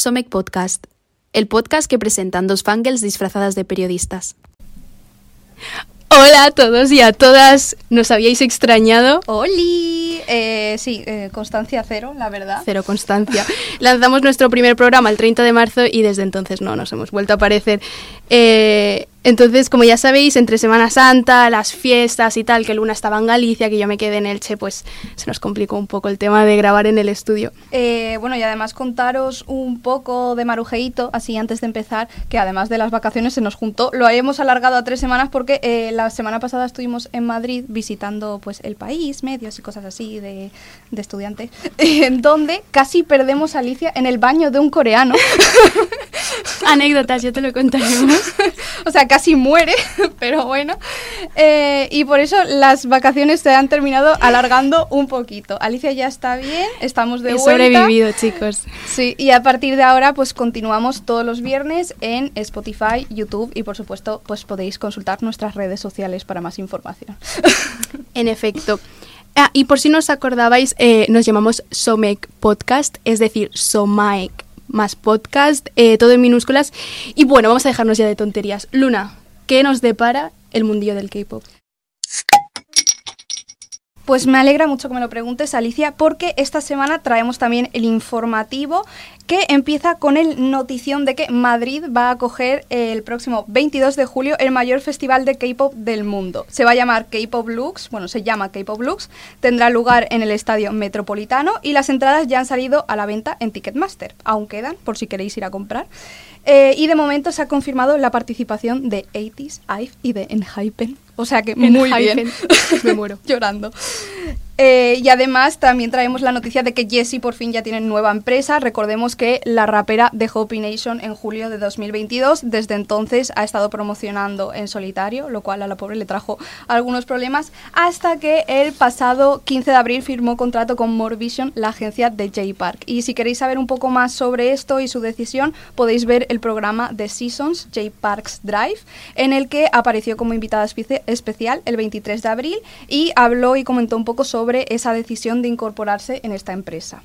Somek Podcast, el podcast que presentan dos fangirls disfrazadas de periodistas. Hola a todos y a todas, ¿nos habíais extrañado? ¡Holi! Eh, sí, eh, constancia cero, la verdad. Cero constancia. Lanzamos nuestro primer programa el 30 de marzo y desde entonces no nos hemos vuelto a aparecer. Eh, entonces, como ya sabéis, entre Semana Santa, las fiestas y tal, que Luna estaba en Galicia, que yo me quedé en Elche, pues se nos complicó un poco el tema de grabar en el estudio. Eh, bueno, y además contaros un poco de marujeito, así antes de empezar, que además de las vacaciones se nos juntó, lo hemos alargado a tres semanas porque eh, la semana pasada estuvimos en Madrid visitando pues el país, medios y cosas así de, de estudiante, en donde casi perdemos a Alicia en el baño de un coreano. Anécdotas, ya te lo contaremos. o sea, casi muere, pero bueno. Eh, y por eso las vacaciones se han terminado alargando un poquito. Alicia ya está bien, estamos de He vuelta. sobrevivido, chicos. Sí, y a partir de ahora pues continuamos todos los viernes en Spotify, YouTube y por supuesto pues podéis consultar nuestras redes sociales para más información. En efecto. Ah, y por si no os acordabais, eh, nos llamamos Somek Podcast, es decir, Somaek más podcast, eh, todo en minúsculas. Y bueno, vamos a dejarnos ya de tonterías. Luna, ¿qué nos depara el mundillo del K-pop? Pues me alegra mucho que me lo preguntes, Alicia, porque esta semana traemos también el informativo que empieza con el notición de que Madrid va a acoger el próximo 22 de julio el mayor festival de K-pop del mundo. Se va a llamar K-pop Lux, bueno, se llama K-pop Lux, tendrá lugar en el Estadio Metropolitano y las entradas ya han salido a la venta en Ticketmaster. Aún quedan, por si queréis ir a comprar. Eh, y de momento se ha confirmado la participación de 80s, IVE y de Enhypen. O sea que muy bien. Me muero. Llorando. Eh, y además también traemos la noticia de que Jessie por fin ya tiene nueva empresa. Recordemos que la rapera dejó P Nation en julio de 2022. Desde entonces ha estado promocionando en solitario, lo cual a la pobre le trajo algunos problemas, hasta que el pasado 15 de abril firmó contrato con More Vision, la agencia de J Park. Y si queréis saber un poco más sobre esto y su decisión, podéis ver el programa de Seasons, J Park's Drive, en el que apareció como invitada espe- especial el 23 de abril y habló y comentó un poco sobre esa decisión de incorporarse en esta empresa.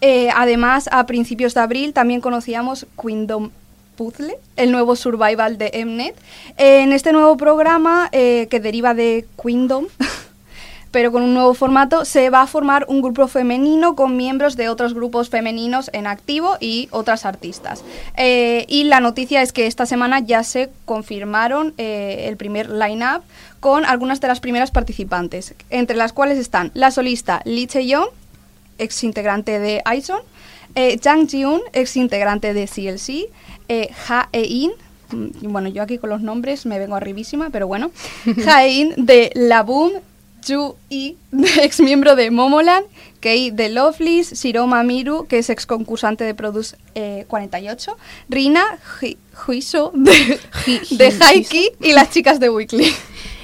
Eh, además, a principios de abril también conocíamos Kingdom Puzzle, el nuevo survival de Mnet. Eh, en este nuevo programa, eh, que deriva de Kingdom, pero con un nuevo formato, se va a formar un grupo femenino con miembros de otros grupos femeninos en activo y otras artistas. Eh, y la noticia es que esta semana ya se confirmaron eh, el primer line-up con algunas de las primeras participantes, entre las cuales están la solista Lee Chae-young, ex integrante de ISON, eh, Jang Ji-un, ex integrante de CLC, eh, Ha E-in, mm, bueno, yo aquí con los nombres me vengo arribísima, pero bueno, Ha E-in de La Boom, Ju I, ex miembro de Momoland, Kei de Lovelyz, Shiroma Miru, que es ex concursante de Produce eh, 48, Rina Hi- Huiso de, de Haiki y las chicas de Weekly.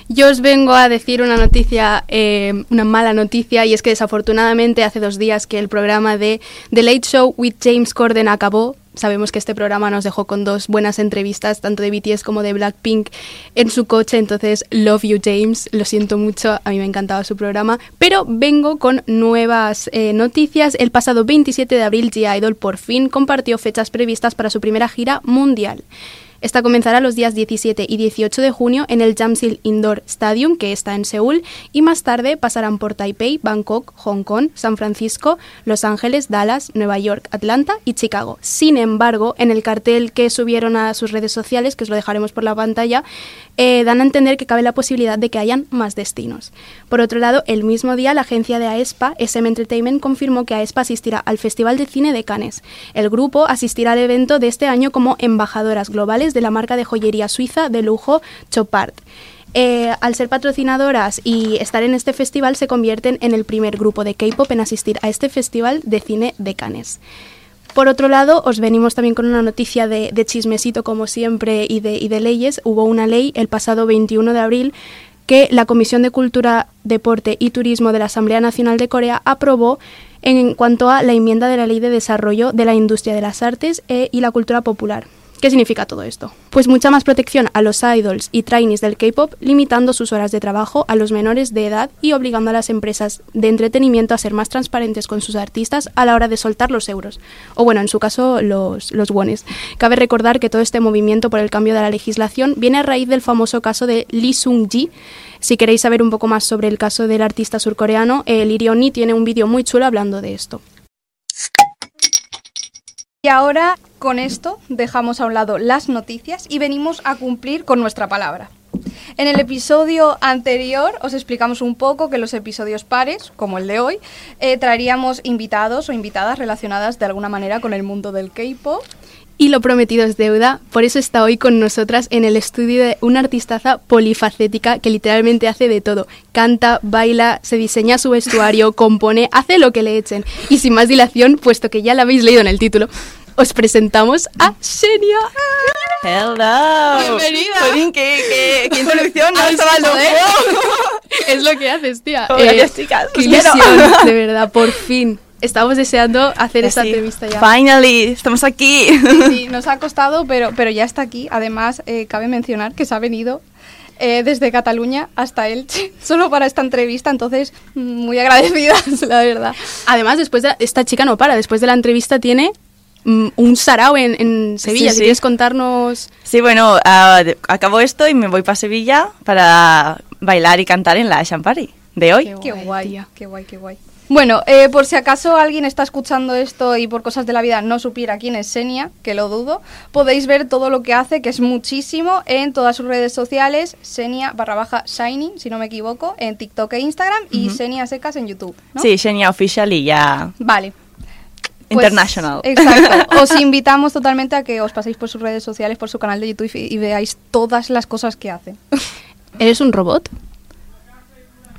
Yo os vengo a decir una noticia, eh, una mala noticia, y es que desafortunadamente hace dos días que el programa de The Late Show with James Corden acabó. Sabemos que este programa nos dejó con dos buenas entrevistas, tanto de BTS como de Blackpink, en su coche. Entonces, love you, James. Lo siento mucho, a mí me encantaba su programa. Pero vengo con nuevas eh, noticias. El pasado 27 de abril, G-Idol por fin compartió fechas previstas para su primera gira mundial. Esta comenzará los días 17 y 18 de junio en el Jamsil Indoor Stadium, que está en Seúl, y más tarde pasarán por Taipei, Bangkok, Hong Kong, San Francisco, Los Ángeles, Dallas, Nueva York, Atlanta y Chicago. Sin embargo, en el cartel que subieron a sus redes sociales, que os lo dejaremos por la pantalla, eh, dan a entender que cabe la posibilidad de que hayan más destinos. Por otro lado, el mismo día, la agencia de AESPA, SM Entertainment, confirmó que AESPA asistirá al Festival de Cine de Cannes. El grupo asistirá al evento de este año como embajadoras globales de la marca de joyería suiza de lujo Chopard. Eh, al ser patrocinadoras y estar en este festival, se convierten en el primer grupo de K-pop en asistir a este Festival de Cine de Cannes. Por otro lado, os venimos también con una noticia de, de chismesito, como siempre, y de, y de leyes. Hubo una ley el pasado 21 de abril que la Comisión de Cultura, Deporte y Turismo de la Asamblea Nacional de Corea aprobó en cuanto a la enmienda de la Ley de Desarrollo de la Industria de las Artes eh, y la Cultura Popular. ¿Qué significa todo esto? Pues mucha más protección a los idols y trainees del K-pop, limitando sus horas de trabajo a los menores de edad y obligando a las empresas de entretenimiento a ser más transparentes con sus artistas a la hora de soltar los euros, o bueno, en su caso, los, los wones. Cabe recordar que todo este movimiento por el cambio de la legislación viene a raíz del famoso caso de Lee Sung-ji. Si queréis saber un poco más sobre el caso del artista surcoreano, el Irioni tiene un vídeo muy chulo hablando de esto. Y ahora con esto dejamos a un lado las noticias y venimos a cumplir con nuestra palabra. En el episodio anterior os explicamos un poco que los episodios pares, como el de hoy, eh, traeríamos invitados o invitadas relacionadas de alguna manera con el mundo del K-pop. Y lo prometido es deuda, por eso está hoy con nosotras en el estudio de una artistaza polifacética que literalmente hace de todo. Canta, baila, se diseña su vestuario, compone, hace lo que le echen. Y sin más dilación, puesto que ya la habéis leído en el título, os presentamos a Xenia. Hello. Bienvenida. ¿qué, qué, introducción, no estaba sí, loco. es lo que haces, tía. Gracias, chicas. Qué ilusión, de verdad, por fin. Estamos deseando hacer esta Sí. entrevista ya. Finally, estamos aquí. Sí, nos ha costado, pero, pero ya está aquí. Además, eh, cabe mencionar que se ha venido eh, desde Cataluña hasta Elche, solo para esta entrevista. Entonces, muy agradecidas, la verdad. Además, después de la- esta chica no para, después de la entrevista tiene mm, un sarao en, en Sevilla. Sí, Si sí. quieres contarnos... Sí, bueno, de- acabo esto y me voy para Sevilla para bailar y cantar en la Champari de hoy. Qué guay, tía. qué guay, qué guay. Bueno, eh, por si acaso alguien está escuchando esto y por cosas de la vida no supiera quién es Senia, que lo dudo, podéis ver todo lo que hace, que es muchísimo, en todas sus redes sociales, Senia barra baja Shiny, si no me equivoco, en TikTok e Instagram y Senia Secas en YouTube, ¿no? Sí, Xenia Official y ya Vale. Pues, International. Exacto. Os invitamos totalmente a que os paséis por sus redes sociales, por su canal de YouTube y, y veáis todas las cosas que hace. ¿Eres un robot?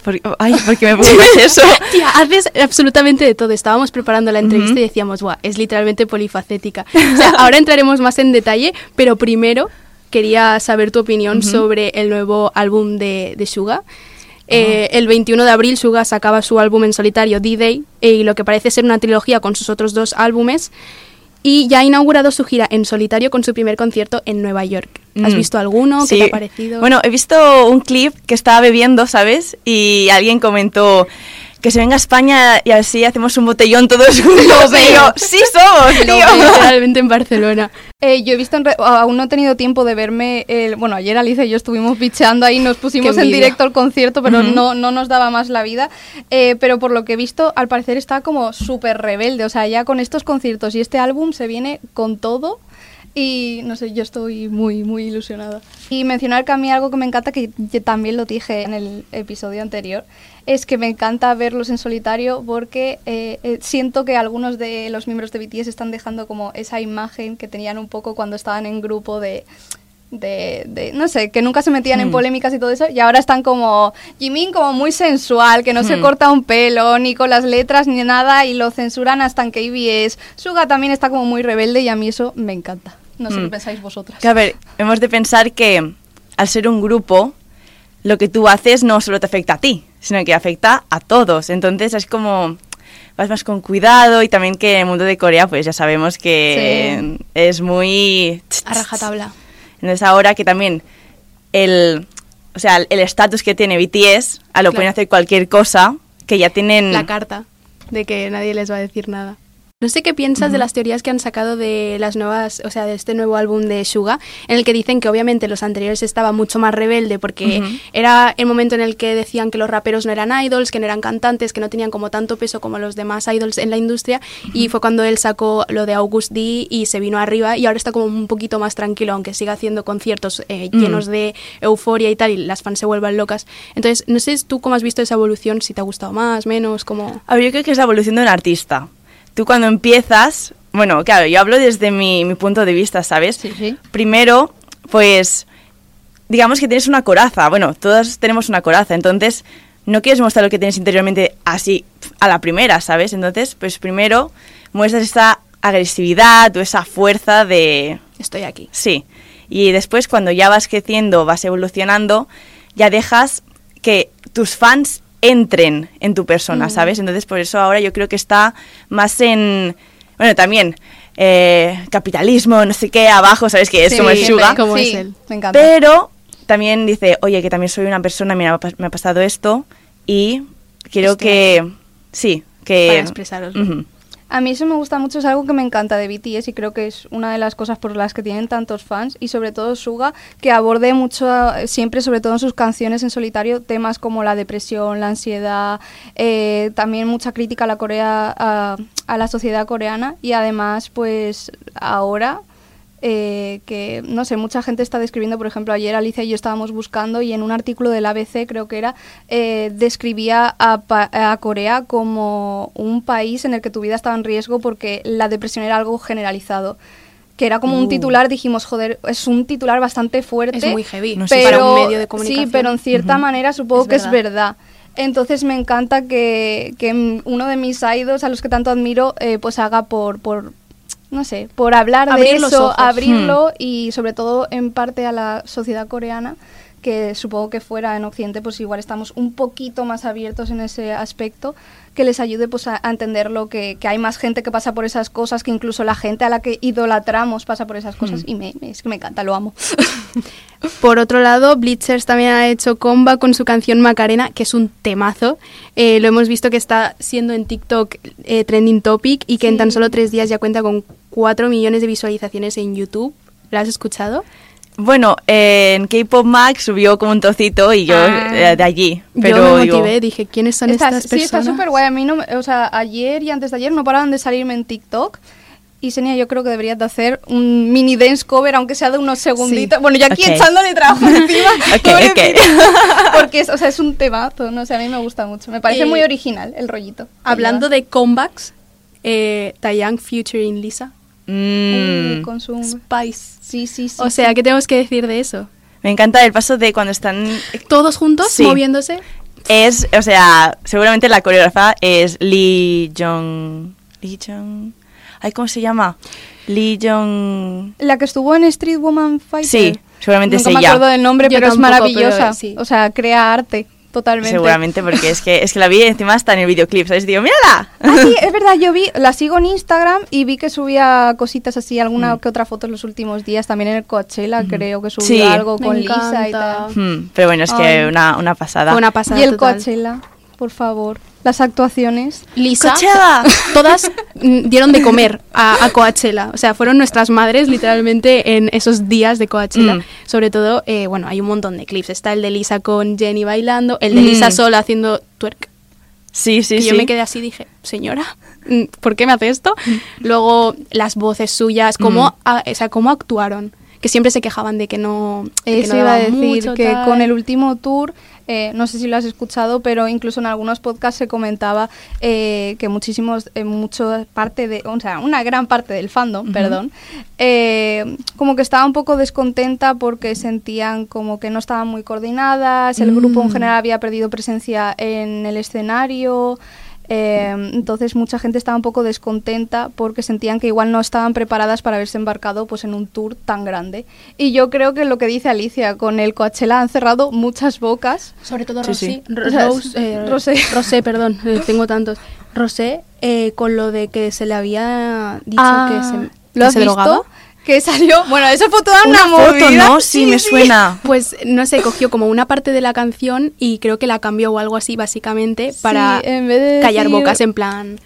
Por- ay, ¿por qué me preguntas eso? Tía, haces absolutamente de todo. Estábamos preparando la entrevista Ujú. y decíamos, guau, es literalmente polifacética. O sea, ahora entraremos más en detalle, pero primero quería saber tu opinión sobre el nuevo álbum de, de Suga. Eh, el 21 de abril Suga sacaba su álbum en solitario D-Day y lo que parece ser una trilogía con sus otros dos álbumes y ya ha inaugurado su gira en solitario con su primer concierto en Nueva York. ¿Has Mm. visto alguno? ¿Qué Sí. te ha parecido? Bueno, he visto un clip que estaba bebiendo, ¿sabes? Y alguien comentó que se venga a España y así hacemos un botellón todos juntos. Yo, sí somos, tío. veo literalmente en Barcelona. Eh, yo he visto, en re- aún no he tenido tiempo de verme, el, bueno, ayer Alicia y yo estuvimos bicheando ahí, nos pusimos en directo el concierto, pero Ujú. no, no nos daba más la vida. Eh, pero por lo que he visto, al parecer está como súper rebelde, o sea, ya con estos conciertos y este álbum se viene con todo. Y no sé, yo estoy muy, muy ilusionada. Y mencionar que a mí algo que me encanta, que también lo dije en el episodio anterior, es que me encanta verlos en solitario porque eh, eh, siento que algunos de los miembros de BTS están dejando como esa imagen que tenían un poco cuando estaban en grupo de... De, de- no sé, que nunca se metían en Hmm. polémicas y todo eso, y ahora están como Jimin como muy sensual, que no se Hmm. corta un pelo, ni con las letras, ni nada, y lo censuran hasta en KBS. Suga también está como muy rebelde y a mí eso me encanta. No sé qué Hmm. pensáis vosotras. Que a ver, hemos de pensar que al ser un grupo, lo que tú haces no solo te afecta a ti, sino que afecta a todos. Entonces es como vas más con cuidado y también que en el mundo de Corea pues ya sabemos que es muy... A rajatabla. Entonces ahora que también el o sea, el estatus que tiene BTS, a lo Claro. pueden hacer cualquier cosa, que ya tienen... la carta de que nadie les va a decir nada. No sé qué piensas de las teorías que han sacado de las nuevas, o sea, de este nuevo álbum de Suga, en el que dicen que obviamente los anteriores estaban mucho más rebelde porque era el momento en el que decían que los raperos no eran idols, que no eran cantantes, que no tenían como tanto peso como los demás idols en la industria y fue cuando él sacó lo de August D y se vino arriba y ahora está como un poquito más tranquilo, aunque siga haciendo conciertos eh, llenos de euforia y tal y las fans se vuelvan locas. Entonces, no sé tú cómo has visto esa evolución, si te ha gustado más, menos, como... A ver, yo creo que es la evolución de un artista. Tú cuando empiezas, bueno, claro, yo hablo desde mi, mi punto de vista, ¿sabes? Sí, sí. Primero, pues, digamos que tienes una coraza. Bueno, todos tenemos una coraza, entonces no quieres mostrar lo que tienes interiormente así a la primera, ¿sabes? Entonces, pues primero muestras esa agresividad o esa fuerza de, Estoy aquí. Sí. Y después cuando ya vas creciendo, vas evolucionando, ya dejas que tus fans entren en tu persona, ¿sabes? Entonces por eso ahora yo creo que está más en Bueno, también eh, capitalismo, no sé qué, abajo, ¿sabes? Que es Sí, como el. Suga. Como Sí, es él. Me encanta. Pero también dice, oye, que también soy una persona, mira, me ha pas- me ha pasado esto y quiero Estoy que... Sí, que... Para expresaroslo. Ujú. A mí eso me gusta mucho, es algo que me encanta de BTS y creo que es una de las cosas por las que tienen tantos fans y sobre todo Suga, que aborde mucho, siempre, sobre todo en sus canciones en solitario, temas como la depresión, la ansiedad, eh, también mucha crítica a la Corea, a la sociedad coreana y además, pues ahora eh, que, no sé, mucha gente está describiendo, por ejemplo, ayer Alicia y yo estábamos buscando y en un artículo del ABC, creo que era, eh, describía a, Corea como un país en el que tu vida estaba en riesgo porque la depresión era algo generalizado. Que era como un Uh. titular, dijimos, joder, es un titular bastante fuerte. Es muy heavy No sé. pero, para un medio de comunicación. Sí, pero en cierta manera supongo Es que es verdad. Entonces me encanta que, que uno de mis idols, a los que tanto admiro, eh, pues haga por, por, no sé, por hablar Abrir de eso, abrirlo y sobre todo en parte a la sociedad coreana, que supongo que fuera en Occidente, pues igual estamos un poquito más abiertos en ese aspecto, que les ayude pues a, a entenderlo, que, que hay más gente que pasa por esas cosas, que incluso la gente a la que idolatramos pasa por esas cosas y me, me- es que me encanta, lo amo. Por otro lado, Blitzers también ha hecho comba con su canción Macarena, que es un temazo. Eh, lo hemos visto que está siendo en TikTok eh, trending topic y que en tan solo tres días ya cuenta con 4 millones de visualizaciones en YouTube. ¿La has escuchado? Bueno, eh, en K-Pop Max subió como un trocito y yo Ah. eh, de allí. Pero Yo me digo, motivé, dije, ¿quiénes son Está- estas sí, personas? está súper guay. A mí no, me- o sea, ayer y antes de ayer no paraban de salirme en TikTok. Y Senia, yo creo que deberías de hacer un mini dance cover, aunque sea de unos segunditos. Bueno, yo aquí echándole trabajo encima. Porque es, o sea, es un temazo, no sé, a mí me gusta mucho. Me parece Eh, muy original el rollito. Hablando de comebacks, eh, Taeyang featuring Lisa. Mm, con su... Spice. Sí, sí, sí. O sea, ¿qué tenemos que decir de eso? me encanta el paso de cuando están... ¿Todos juntos Sí. moviéndose? Es, o sea, seguramente la coreógrafa es Lee Jong... Lee Jong... Ay, ¿cómo se llama? Lee Jong... La que estuvo en Street Woman Fighter. Sí, seguramente Nunca es me ella. acuerdo del nombre, Yo pero es maravillosa. pero, sí. O sea, crea arte, totalmente. Seguramente, porque es que, es que la vi encima hasta en el videoclip, ¿sabes? Digo, ¡mírala! Ah, sí, es verdad, yo vi, la sigo en Instagram y vi que subía cositas así, alguna Mm. que otra foto en los últimos días, también en el Coachella creo que subió Sí. algo Me con Lisa y tal. Hmm, pero bueno, es que una, una pasada. Una pasada Y el total. Coachella, por favor, las actuaciones. Lisa, Coachella. todas mm, dieron de comer a, a Coachella. O sea, fueron nuestras madres literalmente en esos días de Coachella. Mm. Sobre todo, eh, bueno, hay un montón de clips. Está el de Lisa con Jenny bailando, el de Mm. Lisa sola haciendo twerk. Sí, sí, que sí. yo me quedé así y dije, señora, mm, ¿por qué me hace esto? Luego, las voces suyas, cómo, Mm. a- o sea, cómo actuaron. Que siempre se quejaban de que no. de que Eso no iba a decir mucho, que tal. con el último tour, eh, no sé si lo has escuchado, pero incluso en algunos podcasts se comentaba eh, que muchísimos, eh, mucho parte de, o sea, una gran parte del fandom, Ujú. perdón, eh, como que estaba un poco descontenta porque sentían como que no estaban muy coordinadas, el grupo en Mm. general había perdido presencia en el escenario. Eh, entonces mucha gente estaba un poco descontenta porque sentían que igual no estaban preparadas para haberse embarcado pues en un tour tan grande. Y yo creo que lo que dice Alicia, con el Coachella han cerrado muchas bocas. Sobre todo Sí, Rosé. sí. Rose, eh, Rosé. Rosé, perdón, eh, tengo tantos. Rosé, eh, con lo de que se le había dicho Ah, que se, ¿Lo que has se visto? drogaba. Que salió, bueno, eso fue toda una, Una foto, movida. ¿no? Sí, me suena. Pues no sé, cogió como una parte de la canción y creo que la cambió o algo así, básicamente, Sí, para en vez de callar decir- bocas en plan.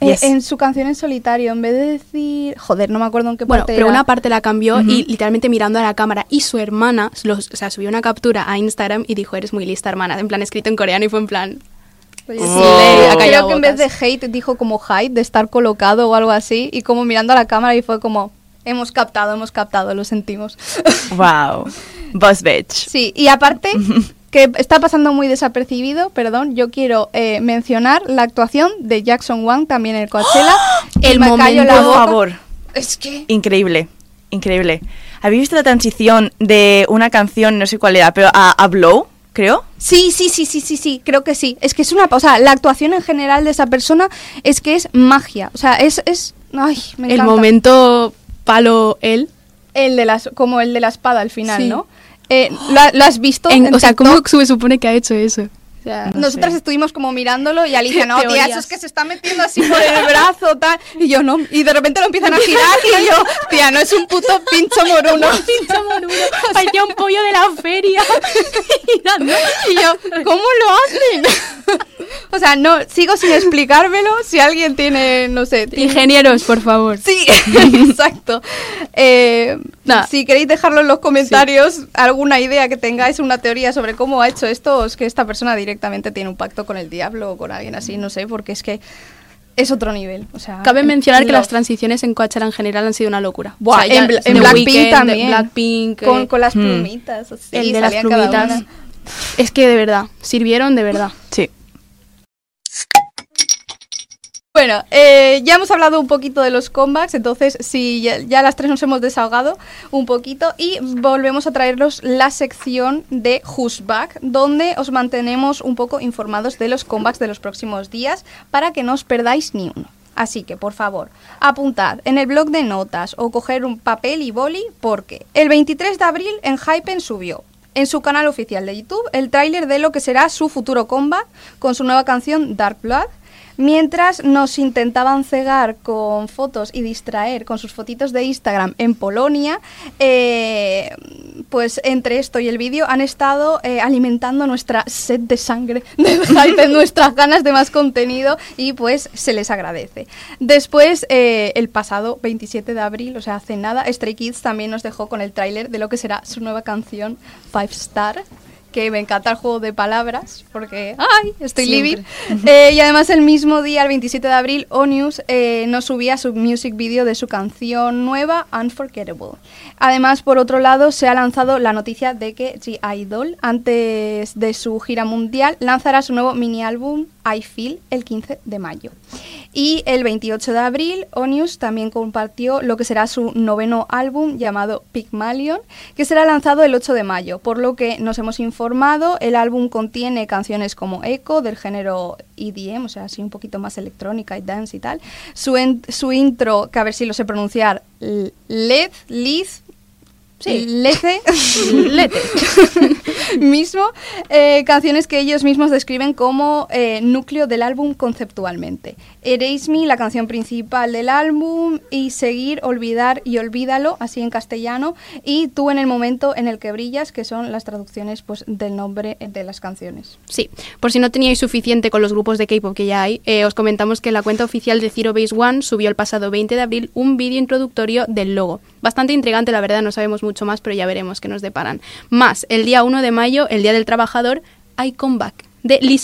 Eh, Yes. En su canción en solitario, en vez de decir... Joder, no me acuerdo en qué Bueno, parte pero era. una parte la cambió y literalmente mirando a la cámara. Y su hermana, los- o sea, subió una captura a Instagram y dijo, eres muy lista, hermana. En plan, escrito en coreano y fue en plan, Oye, Sí, sí, creo que en vez de hate dijo como hide, de estar colocado o algo así, y como mirando a la cámara y fue como, hemos captado, hemos captado, lo sentimos. Wow. Boss bitch. sí, y aparte, que está pasando muy desapercibido, perdón, yo quiero eh, mencionar la actuación de Jackson Wang también en el Coachella. El me momento, la boca. favor. Es que... Increíble. Increíble. ¿Habéis visto la transición de una canción, no sé cuál era, pero a, a Blow, creo? Sí, sí, sí, sí, sí, sí, creo que sí. Es que es una... O sea, la actuación en general de esa persona es que es magia. O sea, es... es ay, me el encanta. momento palo él. El de las, como el de la espada al final, Sí. ¿no? Eh, ¿lo, lo has visto? En- en o sea, ¿cómo se supone que ha hecho eso? Sea, No Nosotras sé. estuvimos como mirándolo y Alicia, no, tía, eso es que se está metiendo así por el brazo, tal. Y yo, no. Y de repente lo empiezan a girar y yo, tía, no es un puto pincho moruno. pincho moruno, parecía un pollo de la feria. girando. Y yo, ¿cómo lo hacen? o sea, no, sigo sin explicármelo. Si alguien tiene, no sé, tiene- Ingenieros, por favor. Sí, exacto. Eh, Nah. Si queréis dejarlo en los comentarios, alguna idea que tengáis, una teoría sobre cómo ha hecho esto, o es que esta persona directamente tiene un pacto con el diablo o con alguien así, no sé, porque es que es otro nivel. O sea, Cabe mencionar que las transiciones en Coachella en general han sido una locura. Buah, O sea, ya en, en Blackpink también. Blackpink, con, eh, con las Hmm. plumitas. así, el de las plumitas. Es que de verdad, sirvieron de verdad. Sí. Bueno, eh, ya hemos hablado un poquito de los comebacks, entonces sí, ya, las tres nos hemos desahogado un poquito y volvemos a traeros la sección de Who's Back, donde os mantenemos un poco informados de los comebacks de los próximos días para que no os perdáis ni uno. Así que, por favor, apuntad en el blog de notas o coger un papel y boli porque el 23 de abril en Hypen subió en su canal oficial de YouTube el tráiler de lo que será su futuro comeback con su nueva canción Dark Blood Mientras nos intentaban cegar con fotos y distraer con sus fotitos de Instagram en Polonia, eh, pues entre esto y el vídeo han estado eh, alimentando nuestra sed de sangre, de nuestras ganas de más contenido y pues se les agradece. Después, eh, el pasado 27 de abril, o sea, hace nada, Stray Kids también nos dejó con el tráiler de lo que será su nueva canción Five Star que me encanta el juego de palabras, porque ¡ay! Estoy Siempre. living. Eh, y además el mismo día, el 27 de abril, Onius eh, nos subía su music video de su canción nueva, Unforgettable. Además, por otro lado, se ha lanzado la noticia de que G-Idol, antes de su gira mundial, lanzará su nuevo mini álbum I Feel el 15 de mayo. Y el 28 de abril, Onius también compartió lo que será su noveno álbum llamado Pygmalion, que será lanzado el 8 de mayo. Por lo que nos hemos informado, el álbum contiene canciones como Echo, del género EDM, o sea, así un poquito más electrónica y dance y tal. Su, en- su intro, que a ver si lo sé pronunciar, Led, Liz, Sí. Lece, Lete. mismo, eh, canciones que ellos mismos describen como eh, núcleo del álbum conceptualmente. Erase Me, la canción principal del álbum, y Seguir, Olvidar y Olvídalo, así en castellano, y Tú en el momento en el que brillas, que son las traducciones pues, del nombre de las canciones. Sí, por si no teníais suficiente con los grupos de K-pop que ya hay, eh, os comentamos que la cuenta oficial de Zero Base One subió el pasado 20 de abril un vídeo introductorio del logo. Bastante intrigante, la verdad, no sabemos mucho más, pero ya veremos qué nos deparan. Más, el día 1 de mayo, el Día del Trabajador, hay comeback de Lee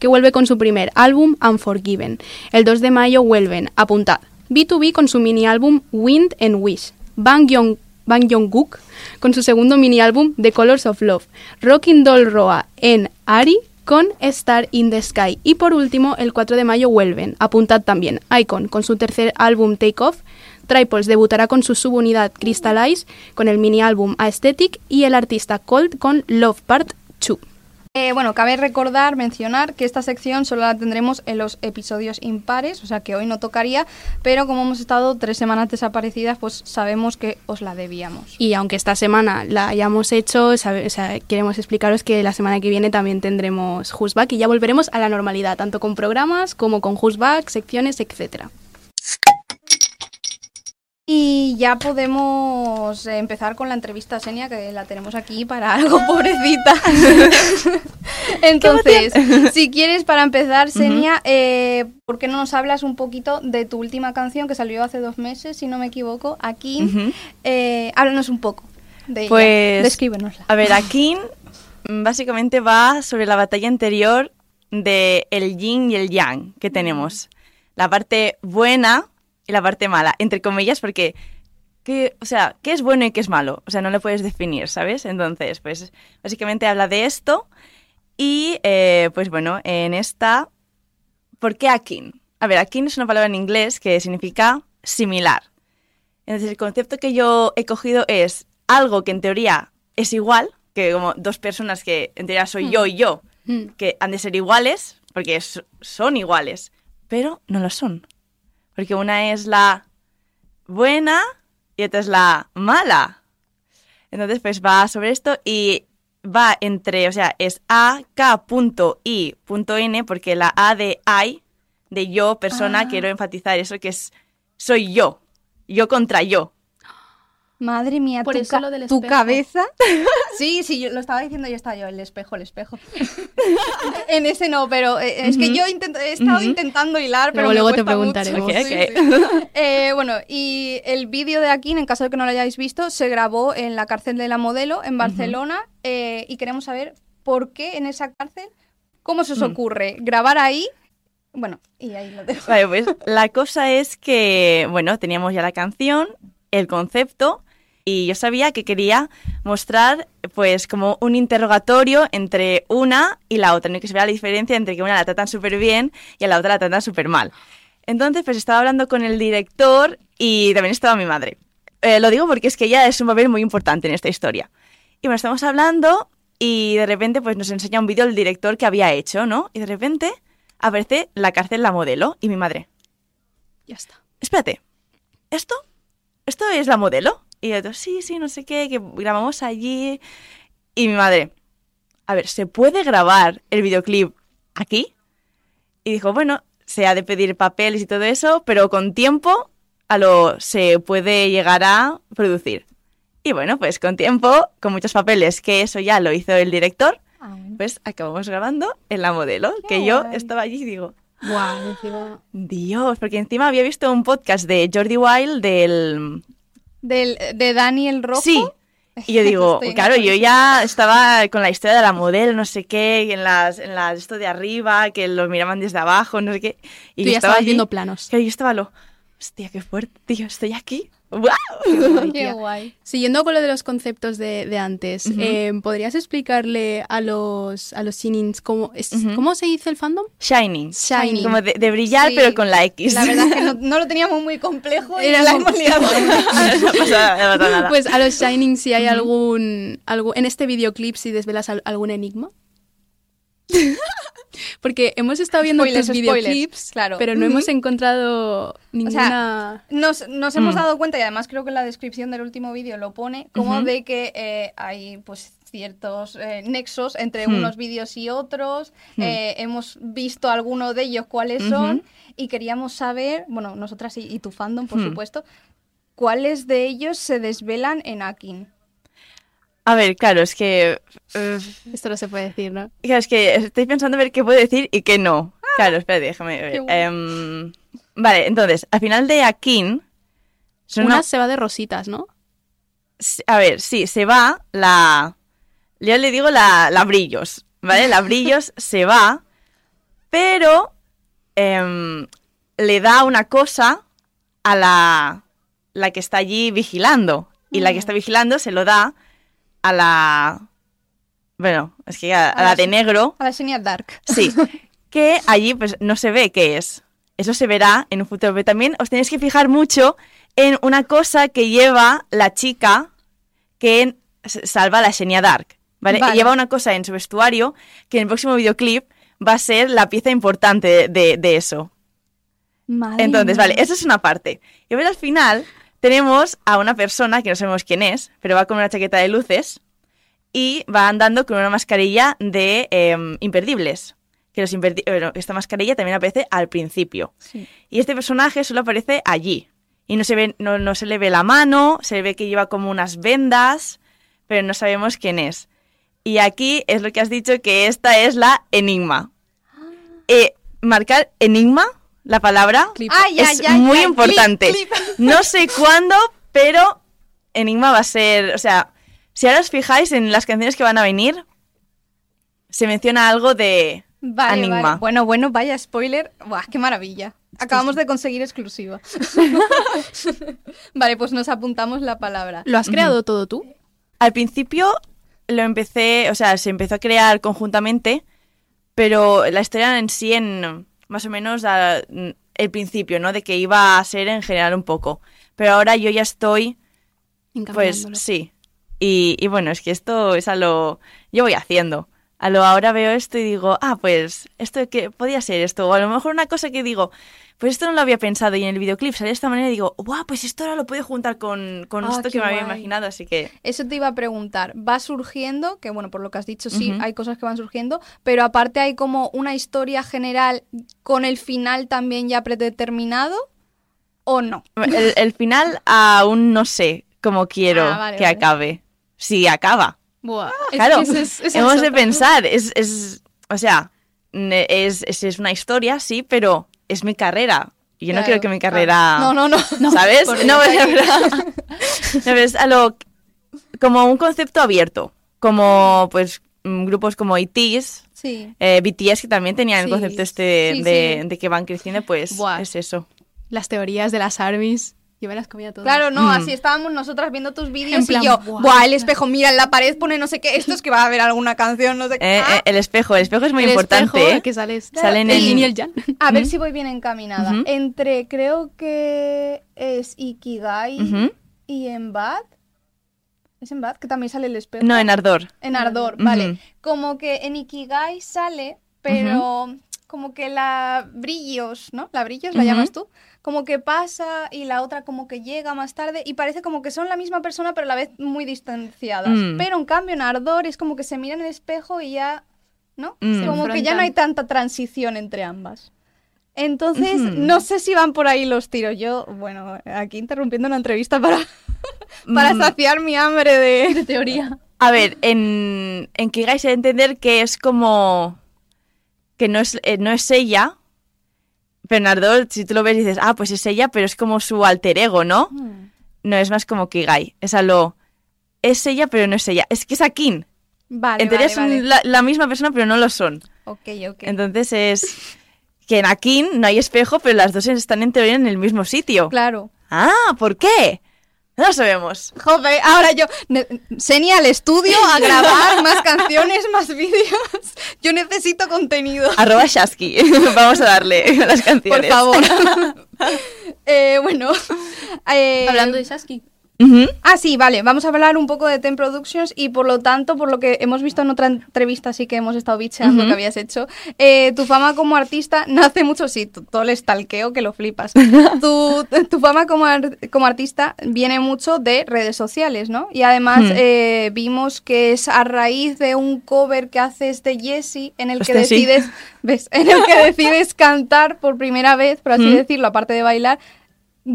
que vuelve con su primer álbum Unforgiven. El 2 de mayo vuelven, apuntad, B2B con su mini álbum Wind and Wish, Bang Young Jong-guk con su segundo mini álbum The Colors of Love, Rocking Doll Roa en Ari con Star in the Sky y por último el 4 de mayo vuelven, apuntad también, Icon con su tercer álbum Take Off, Triples debutará con su subunidad Crystallize con el mini álbum Aesthetic y el artista Cold con Love Part 2. Eh, bueno, cabe recordar, mencionar que esta sección solo la tendremos en los episodios impares, o sea que hoy no tocaría, pero como hemos estado tres semanas desaparecidas, pues sabemos que os la debíamos. Y aunque esta semana la hayamos hecho, o sea, queremos explicaros que la semana que viene también tendremos Back y ya volveremos a la normalidad, tanto con programas como con Back, secciones, etcétera. Y ya podemos empezar con la entrevista a Senia, que la tenemos aquí para algo, pobrecita. Entonces, si quieres, para empezar, Senia, eh, ¿por qué no nos hablas un poquito de tu última canción que salió hace dos meses, si no me equivoco? Ujú. Eh, háblanos un poco de ella. Pues- Descríbenosla. A ver, mm, básicamente va sobre la batalla interior de el yin y el yang que tenemos. La parte buena y la parte mala, entre comillas, porque ¿qué, o sea, ¿qué es bueno y qué es malo? O sea, no lo puedes definir, ¿sabes? Entonces, pues básicamente habla de esto y, eh, pues bueno, en esta, ¿por qué akin? A ver, akin es una palabra en inglés que significa similar. Entonces, el concepto que yo he cogido es algo que en teoría es igual, que como dos personas que en teoría soy yo y yo, Mm. que han de ser iguales, porque es- son iguales, pero no lo son. Porque una es la buena y otra es la mala. Entonces, pues va sobre esto y va entre, o sea, es A-K.I.N porque la A de I, de yo, persona, Ah. quiero enfatizar eso que es, soy yo, yo contra yo. Madre mía, Por tu, eso ca- lo del tu cabeza. Sí, sí, yo lo estaba diciendo y estaba yo, el espejo, el espejo. en ese no, pero eh, es que yo intento- he estado intentando hilar, pero Luego- me luego te preguntaremos. mucho. Sí, sí. Eh, bueno, y el vídeo de aquí, en caso de que no lo hayáis visto, se grabó en la cárcel de la modelo en Barcelona eh, y queremos saber por qué en esa cárcel, cómo se os Mm. ocurre grabar ahí. Bueno, y ahí lo dejo. Vale, pues la cosa es que, bueno, teníamos ya la canción, el concepto, y yo sabía que quería mostrar, pues, como un interrogatorio entre una y la otra, ¿no? que se vea la diferencia entre que una la tratan súper bien y a la otra la tratan súper mal. Entonces, pues estaba hablando con el director y también estaba mi madre. Eh, lo digo porque es que ella es un papel muy importante en esta historia. Y bueno, estamos hablando y de repente pues nos enseña un vídeo el director que había hecho, ¿no? Y de repente aparece la cárcel la modelo y mi madre. Ya está. Espérate, ¿esto? ¿Esto es la modelo? Y yo, sí, sí, no sé qué, que grabamos allí. Y mi madre, a ver, ¿se puede grabar el videoclip aquí? Y dijo, bueno, se ha de pedir papeles y todo eso, pero con tiempo a lo se puede llegar a producir. Y bueno, pues con tiempo, con muchos papeles, que eso ya lo hizo el director, Ah, pues acabamos grabando en la modelo, Qué que yo guay. estaba allí y digo, Guau, encima. Dios, porque encima había visto un podcast de Jordi Wild del... Del, de Dani el Rojo. Sí. Y yo digo, claro, yo ya estaba con la historia de la modelo, no sé qué, en las, en las esto de arriba, que lo miraban desde abajo, no sé qué. Y Tú yo ya estaba estabas allí, viendo planos. Claro, yo estaba lo, hostia, qué fuerte, tío, estoy aquí. ¡Wow! Qué tía. guay. Siguiendo con lo de los conceptos de, de antes, eh, ¿podrías explicarle a los, a los Shinins cómo, es, cómo se dice el fandom? Shining. Shining. Como de, de brillar, Sí. pero con la X. La verdad es que no, no lo teníamos muy complejo y Era la hemos liado. Pues a los Shining si hay algún, algún... En este videoclip si desvelas al- algún enigma. Porque hemos estado viendo Spoilers, tus videoclips, claro. pero no hemos encontrado ninguna... Nos, nos hemos Mm. dado cuenta, y además creo que en la descripción del último vídeo lo pone, como de que eh, hay pues ciertos eh, nexos entre Hmm. unos vídeos y otros. Hmm. Eh, hemos visto algunos de ellos cuáles son y queríamos saber, bueno, nosotras y, y tu fandom, por supuesto, cuáles de ellos se desvelan en Akin. A ver, claro, es que... eh, Esto no se puede decir, ¿no? Claro, es que estoy pensando a ver qué puedo decir y qué no. Claro, espérate, déjame ver. Em, vale, entonces, al final de Akin... Una una- se va de rositas, ¿no? A ver, sí, se va la... Yo le digo la, la brillos, ¿vale? La brillos se va, pero em, le da una cosa a la, la que está allí vigilando. Y la que está vigilando se lo da a la... Bueno, es que a, a A la la- de negro. A la Xenia Dark. Sí, que allí pues no se ve qué es. Eso se verá en un futuro, pero también os tenéis que fijar mucho en una cosa que lleva la chica que salva a la Xenia Dark, ¿vale? Vale. Lleva una cosa en su vestuario que en el próximo videoclip va a ser la pieza importante de, de- de eso. Madre Entonces, vale, eso es una parte. Y luego al final tenemos a una persona que no sabemos quién es, pero va con una chaqueta de luces y va andando con una mascarilla de em, imperdibles. Que los imperdi- bueno, esta mascarilla también aparece al principio. Sí. Y este personaje solo aparece allí. Y no se, ve, no, no se le ve la mano, se ve que lleva como unas vendas, pero no sabemos quién es. Y aquí es lo que has dicho, que esta es la enigma. Eh, marcar enigma, la palabra, Clip. Ah, ya, es ya, muy importante. clip, clip. No sé cuándo, pero Enigma va a ser, o sea, si ahora os fijáis en las canciones que van a venir, se menciona algo de Vale, Enigma. vale. Bueno, bueno, vaya spoiler. Buah, qué maravilla. Acabamos de conseguir exclusiva. vale, pues nos apuntamos la palabra. ¿Lo has creado todo tú? Al principio lo empecé, o sea, se empezó a crear conjuntamente, pero la historia en sí, en más o menos a- el principio, ¿no? De que iba a ser en general un poco. Pero ahora yo ya estoy Pues sí. Y, y bueno, es que esto es a lo... Yo voy haciendo. A lo ahora veo esto y digo, ah, pues esto que podía ser esto. O a lo mejor una cosa que digo, pues esto no lo había pensado y en el videoclip sale de esta manera y digo, guau, pues esto ahora lo puedo juntar con, con Ah, esto que me había imaginado, así que... Eso te iba a preguntar. Va surgiendo, que bueno, por lo que has dicho, sí, hay cosas que van surgiendo, pero aparte hay como una historia general con el final también ya predeterminado, ¿o no? El, el final aún no sé cómo quiero Ah, vale, que vale. acabe. Si acaba. Buah, es claro, es- hemos de pensar, es, es, o sea, es, es una historia, sí, pero es mi carrera. Y yo no quiero que mi claro. carrera... No, no, no. ¿Sabes? por No, es verdad. ¿Sabes? A lo, como un concepto abierto, como pues mm, grupos como ITs, Sí. eh, BTS que también tenían Sí, el concepto este sí, de, sí. de que van creciendo, pues Buah. es eso. Las teorías de las armies. Yo me las comía todas. Claro, no, Mm. así estábamos nosotras viendo tus vídeos y yo, buah, buah, el espejo, mira, en la pared pone no sé qué, esto es que va a haber alguna canción, no sé qué. Eh, Ah, eh, el espejo, el espejo es muy El importante. espejo, ¿eh? que sales. Salen el en- yin y el yang. a ver si voy bien encaminada. Entre, creo que es Ikigai Ujú. y en Bad. ¿Es en Bad? Que también sale el espejo. No, en Ardor. En Ardor, vale. Como que en Ikigai sale, pero como que la brillos, ¿no? La brillos la llamas tú. Como que pasa y la otra como que llega más tarde y parece como que son la misma persona pero a la vez muy distanciadas. Mm. Pero en cambio en Ardor es como que se miran en el espejo y ya, ¿no? Mm. Como que ya no hay tanta transición entre ambas. Entonces, no sé si van por ahí los tiros. Yo, bueno, aquí interrumpiendo una entrevista para, para Mm. saciar mi hambre de... De teoría. A ver, en, en Kigai se debe entender que es como... que no es, eh, no es ella, Ardor, si tú lo ves dices, ah, pues es ella, pero es como su alter ego, ¿no? No, es más como Kigai. Es a lo... Es ella, pero no es ella. Es que es Akin. Vale, en teoría vale, son vale. La, la misma persona, pero no lo son. Ok, ok. Entonces es... Que en Akin no hay espejo, pero las dos están en teoría en el mismo sitio. Claro. Ah, ¿por qué? No lo sabemos. Joder, ahora yo, Senia al estudio a grabar más canciones, más vídeos. Yo necesito contenido. Arroba Shasky. Vamos a darle las canciones. Por favor. Eh, bueno. eh, Hablando de Ah, sí, vale. Vamos a hablar un poco de Ten Productions y por lo tanto, por lo que hemos visto en otra entrevista, sí que hemos estado bicheando Ujú. que habías hecho, eh, tu fama como artista nace mucho, sí, todo el stalkeo que lo flipas. tu, tu fama como, ar- como artista viene mucho de redes sociales, ¿no? Y además eh, vimos que es a raíz de un cover que haces de Jessie en el que Hostia, sí. decides, ¿ves? En el que decides cantar por primera vez, por así decirlo, aparte de bailar,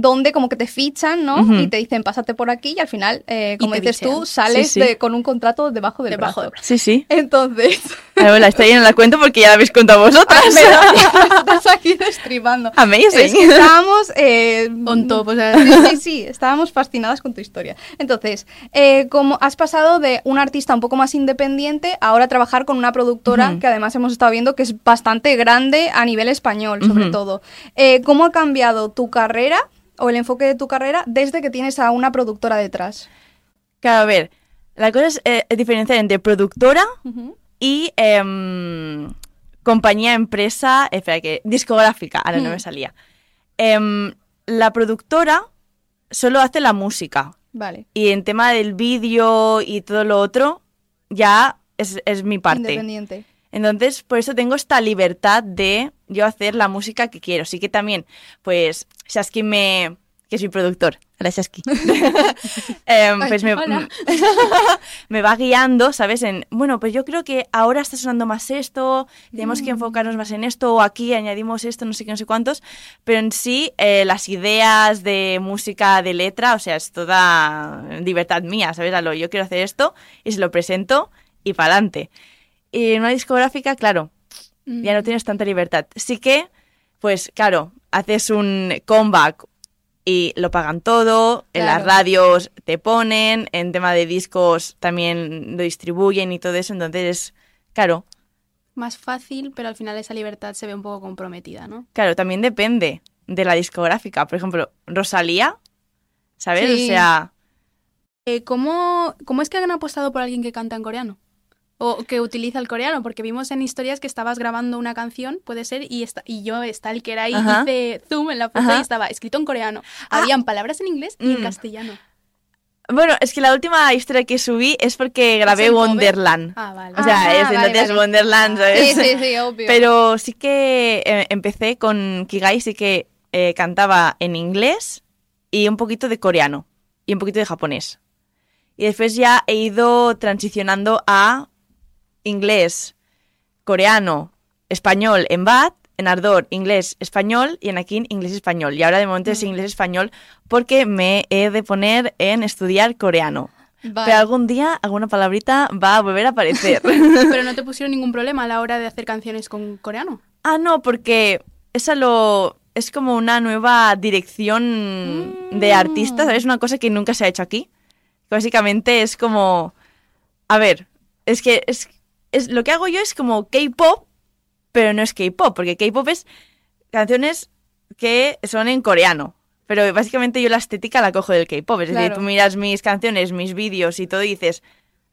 donde como que te fichan, ¿no? Y te dicen, pásate por aquí y al final, eh, como dices tú, sales Sí, sí. de- con un contrato debajo del Debajo brazo. del Sí, sí. Entonces, A ver, la historia no la cuento porque ya la habéis contado vosotras. estás aquí destripando. Amazing. Es que estábamos... eh, On top, o sea. Sí, sí, sí, estábamos fascinadas con tu historia. Entonces, eh, como has pasado de un artista un poco más independiente a ahora trabajar con una productora que además hemos estado viendo que es bastante grande a nivel español, sobre todo. Eh, ¿Cómo ha cambiado tu carrera o el enfoque de tu carrera desde que tienes a una productora detrás? Claro, a ver, la cosa es eh, diferenciar entre productora y em, compañía, empresa, espera, que discográfica, ahora no Hmm. me salía. Em, la productora solo hace la música Vale. y en tema del vídeo y todo lo otro ya es, es mi parte. Independiente. Entonces, por eso tengo esta libertad de yo hacer la música que quiero. Sí que también, pues, Shasky me... que es mi productor. Hola, Shasky. Em, pues me, hola. me va guiando, ¿sabes? En, bueno, pues yo creo que ahora está sonando más esto, tenemos que enfocarnos más en esto, o aquí añadimos esto, no sé qué, no sé cuántos. Pero en sí, eh, las ideas de música, de letra, o sea, es toda libertad mía, ¿sabes? A lo, yo quiero hacer esto y se lo presento y para adelante. Y en una discográfica, claro, ya no tienes tanta libertad. Sí que, pues claro, haces un comeback y lo pagan todo, en las radios te ponen, en tema de discos también lo distribuyen y todo eso, entonces, claro, Más fácil, pero al final esa libertad se ve un poco comprometida, ¿no? claro, también depende de la discográfica. Por ejemplo, Rosalía, ¿sabes? Sí. O sea, Eh, ¿cómo, ¿Cómo es que han apostado por alguien que canta en coreano? O que utiliza el coreano, porque vimos en historias que estabas grabando una canción, puede ser, y, está, y yo, está el que era ahí, Ajá. hice zoom en la foto Ajá. y estaba escrito en coreano. Ah. Habían palabras en inglés y en Mm. castellano. Bueno, es que la última historia que subí es porque grabé? Wonderland. Ah, vale. O sea, Ah, es vale, entonces vale. Wonderland, ¿sabes? Sí, sí, sí, obvio. Pero sí que eh, empecé con Kigai, sí que eh, cantaba en inglés y un poquito de coreano y un poquito de japonés. Y después ya he ido transicionando a inglés, coreano, español en BAT, en Ardor inglés, español y en Akin inglés, español. Y ahora de momento es inglés, español porque me he de poner en estudiar coreano. Vale. Pero algún día alguna palabrita va a volver a aparecer. Pero no te pusieron ningún problema a la hora de hacer canciones con coreano. Ah, no, porque esa lo es como una nueva dirección de artistas, ¿sabes? Una cosa que nunca se ha hecho aquí. Básicamente es como a ver, es que es, es lo que hago yo es como K-pop, pero no es K-pop, porque K-pop es canciones que son en coreano. Pero básicamente yo la estética la cojo del K-pop. Es decir, tú miras mis canciones, mis vídeos y todo y dices,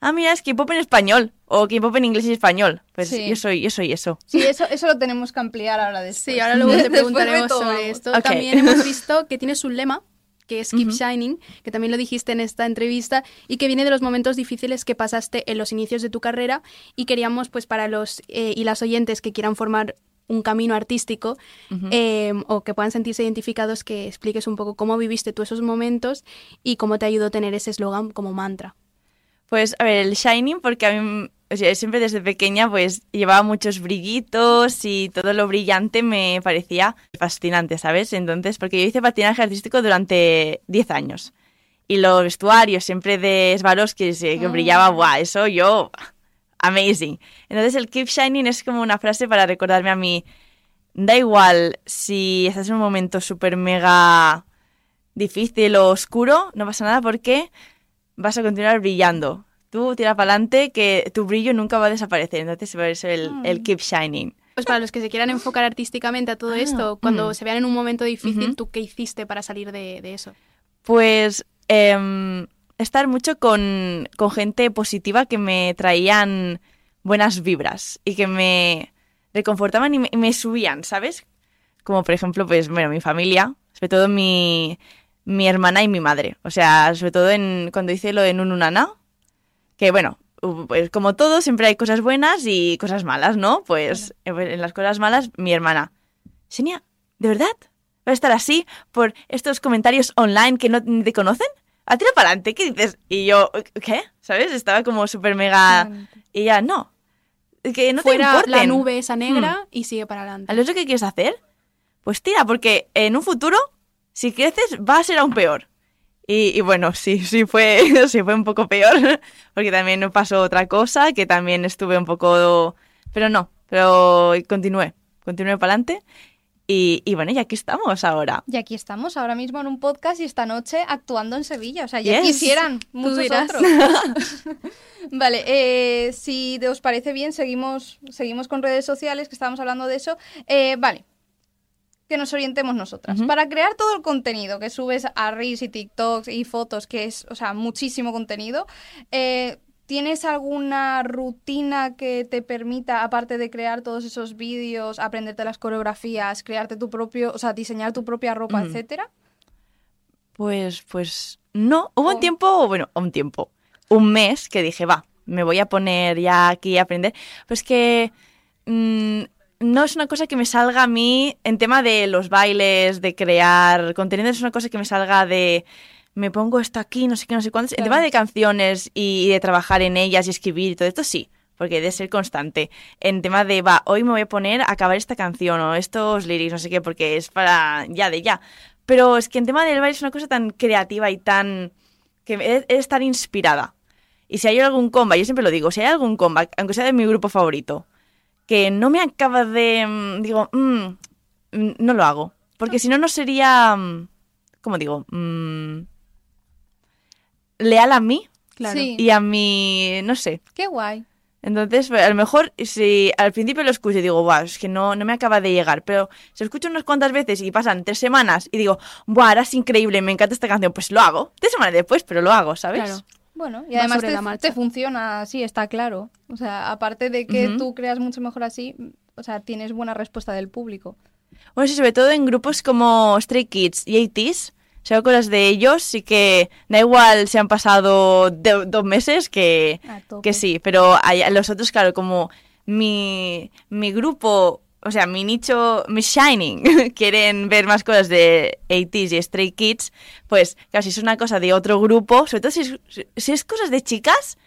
ah, mira, es K-pop en español o K-pop en inglés y español. Pues Sí. yo soy, yo soy eso. Sí, eso, eso lo tenemos que ampliar ahora después. Sí, ahora luego te preguntaremos sobre esto. También hemos visto que tienes un lema que es Keep. Shining, que también lo dijiste en esta entrevista y que viene de los momentos difíciles que pasaste en los inicios de tu carrera y queríamos pues para los eh, y las oyentes que quieran formar un camino artístico eh, o que puedan sentirse identificados que expliques un poco cómo viviste tú esos momentos y cómo te ayudó tener ese eslogan como mantra. Pues, a ver, el Shining, porque a mí, o sea, siempre desde pequeña, pues llevaba muchos brillitos y todo lo brillante me parecía fascinante, ¿sabes? Entonces, porque yo hice patinaje artístico durante 10 años. Y los vestuarios siempre de Swarovski que, que brillaba, ¡buah! Eso yo, amazing. Entonces, el Keep Shining es como una frase para recordarme a mí, da igual si estás en un momento súper mega difícil o oscuro, no pasa nada porque vas a continuar brillando. Tú tira para adelante que tu brillo nunca va a desaparecer. Entonces por eso el, el keep shining. Pues para los que se quieran enfocar artísticamente a todo Ah, esto, cuando mm. se vean en un momento difícil. ¿tú qué hiciste para salir de, de eso? Pues em, estar mucho con, con gente positiva que me traían buenas vibras y que me reconfortaban y me, y me subían, ¿sabes? Como por ejemplo, pues bueno, mi familia, sobre todo mi, mi hermana y mi madre. O sea, sobre todo en, cuando hice lo de Nununana, que bueno, pues como todo, siempre hay cosas buenas y cosas malas, ¿no? Pues eh, en las cosas malas, mi hermana, Xenia, ¿de verdad? ¿Va a estar así por estos comentarios online que no te conocen? A tira para adelante, ¿qué dices? Y yo, ¿qué? ¿Sabes? Estaba como súper mega... Y ella, no, que no te Fuera importen. la nube esa negra y sigue para adelante. ¿A lo que quieres hacer? Pues tira, porque en un futuro, si creces, va a ser aún peor. Y, y bueno, sí, sí fue, sí fue un poco peor, porque también me pasó otra cosa, que también estuve un poco... Pero no, pero continué, continué para adelante. Y, y bueno, y aquí estamos ahora. Y aquí estamos ahora mismo en un podcast y esta noche actuando en Sevilla. O sea, ya Yes. quisieran muchos otros. vale, eh, si os parece bien, seguimos, seguimos con redes sociales, que estábamos hablando de eso. Eh, vale, que nos orientemos nosotras. Para crear todo el contenido que subes a Reels y TikToks y fotos, que es, o sea, muchísimo contenido, eh, ¿tienes alguna rutina que te permita, aparte de crear todos esos vídeos, aprenderte las coreografías, crearte tu propio, o sea, diseñar tu propia ropa, Ujú. etcétera? Pues, pues no. Hubo Oh. un tiempo, bueno, un tiempo, un mes que dije, va, me voy a poner ya aquí a aprender. Pues que mm, no es una cosa que me salga a mí en tema de los bailes, de crear contenido, es una cosa que me salga de me pongo esto aquí, no sé qué, no sé cuántos. En Claro. tema de canciones y de trabajar en ellas y escribir y todo esto, sí. Porque de ser constante. En tema de, va, hoy me voy a poner a acabar esta canción o estos lyrics, no sé qué, porque es para ya de ya. Pero es que en tema del baile es una cosa tan creativa y tan... que es, es tan inspirada. Y si hay algún comeback, yo siempre lo digo, si hay algún comeback, aunque sea de mi grupo favorito, que no me acaba de... mm, digo, mm, mm, no lo hago. Porque si no, no sería... mm, ¿Cómo digo? Mm, leal a mí Claro. Sí. y a mi... no sé. Qué guay. Entonces, a lo mejor, si al principio lo escucho y digo, guau, es que no, no me acaba de llegar, pero si lo escucho unas cuantas veces y pasan tres semanas y digo, guau, ahora es increíble, me encanta esta canción, pues lo hago. Tres semanas después, pero lo hago, ¿sabes? Claro. Bueno, y además te, la te funciona así, está claro. O sea, aparte de que tú creas mucho mejor así, o sea, tienes buena respuesta del público. Bueno, sí, sobre todo en grupos como Stray Kids y ATEEZ, si hago cosas de ellos, sí que da igual si han pasado de- dos meses que, que sí, pero hay- los otros, claro, como mi, mi grupo, o sea, mi nicho, mi Shining, quieren ver más cosas de 80s y Stray Kids, pues, claro, si es una cosa de otro grupo, sobre todo si es, si es cosas de chicas,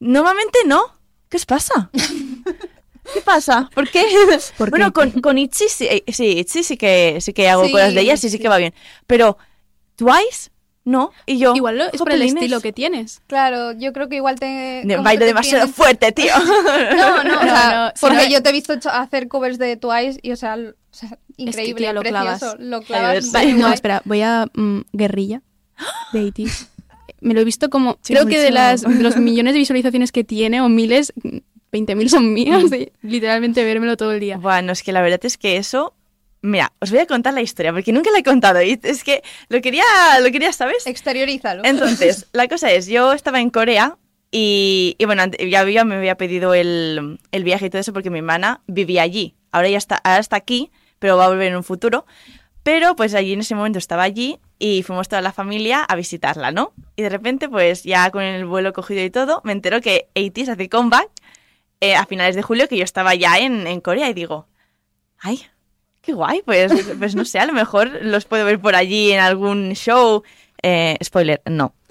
normalmente no. ¿Qué os pasa? ¿Qué pasa? ¿Por qué? ¿Por bueno, qué? con, con Itzy sí, eh, sí, Itzy sí que, sí que hago Sí, cosas de ellas y sí, sí. que va bien. Pero Twice, no. Y yo... Igual lo- es por el estilo que tienes. Claro, yo creo que igual te... de- Bailo te demasiado fuerte, tío. No, no, o No, sea, no, sí, porque yo te he visto hacer covers de Twice y, o sea, o sea, increíble, tía, lo precioso. clavas. Lo clavas. Vale, no, espera, voy a mm, guerrilla de 80s. Me lo he visto como. Sí, creo que de, las, de los millones de visualizaciones que tiene, o miles, 20.000 son mías. de literalmente vérmelo todo el día. Bueno, es que la verdad es que eso... Mira, os voy a contar la historia, porque nunca la he contado y es que lo quería, lo quería, ¿sabes? Exteriorízalo. Entonces, la cosa es, yo estaba en Corea y, y bueno, ya había, me había pedido el, el viaje y todo eso porque mi hermana vivía allí. Ahora ya está, ahora está aquí, pero va a volver en un futuro. Pero pues allí en ese momento estaba allí y fuimos toda la familia a visitarla, ¿no? Y de repente, pues ya con el vuelo cogido y todo, me entero que 80s hace comeback eh, a finales de julio, que yo estaba ya en, en Corea y digo, ay, qué guay, pues, pues no sé, a lo mejor los puedo ver por allí en algún show. Eh, spoiler, no.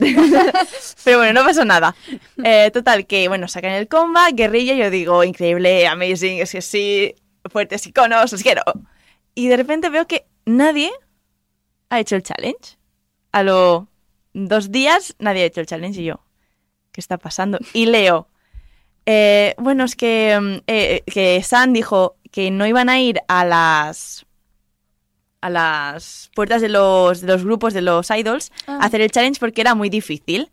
Pero bueno, no pasó nada. Eh, total, que bueno, sacan el comba, guerrilla, yo digo, increíble, amazing, es que sí, fuertes iconos, os quiero. Y de repente veo que nadie ha hecho el challenge. A los dos días nadie ha hecho el challenge y yo, ¿qué está pasando? Y leo, eh, bueno, es que, mm, que San dijo que no iban a ir a las a las puertas de los, de los grupos de los idols Ah. a hacer el challenge porque era muy difícil.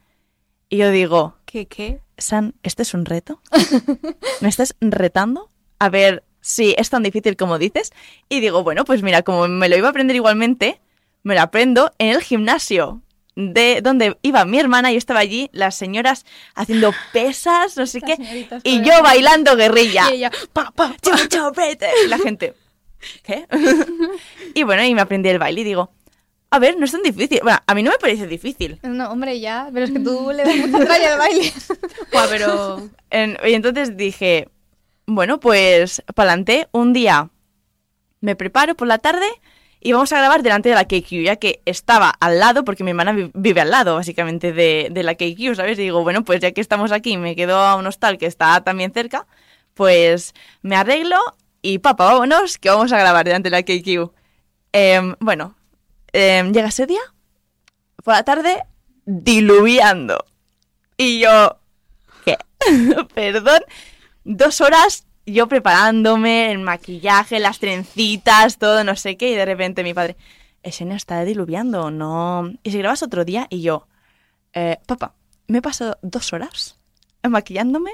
Y yo digo, ¿Qué? ¿Qué? San, ¿este es un reto? ¿Me estás retando? A ver si es tan difícil como dices. Y digo, bueno, pues mira, como me lo iba a aprender igualmente, me lo aprendo en el gimnasio de donde iba mi hermana. Yo estaba allí, las señoras haciendo pesas, no sé Las qué, y yo bailando guerrilla. Y ella, pa, pa, pa. Chau, chau, vete. Y la gente, ¿qué? y bueno, y me aprendí el baile y digo, a ver, no es tan difícil. Bueno, a mí no me parece difícil. No, hombre, ya, pero es que tú le das mucha tralla al baile. Buah, pero. En- y entonces dije, bueno, pues pa'lante, un día me preparo por la tarde y vamos a grabar delante de la KQ, ya que estaba al lado, porque mi hermana vi- vive al lado, básicamente, de, de la KQ, ¿sabes? Y digo, bueno, pues ya que estamos aquí, me quedo a un hostal que está también cerca, pues me arreglo y papá, vámonos, que vamos a grabar delante de la KQ. Em, bueno, em, llega ese día, por la tarde, diluviando. Y yo, ¿qué? Perdón. Dos horas yo preparándome, el maquillaje, las trencitas, todo, no sé qué, y de repente mi padre, ese no está diluviando, no. Y si grabas otro día, y yo, eh, papá, me he pasado dos horas maquillándome,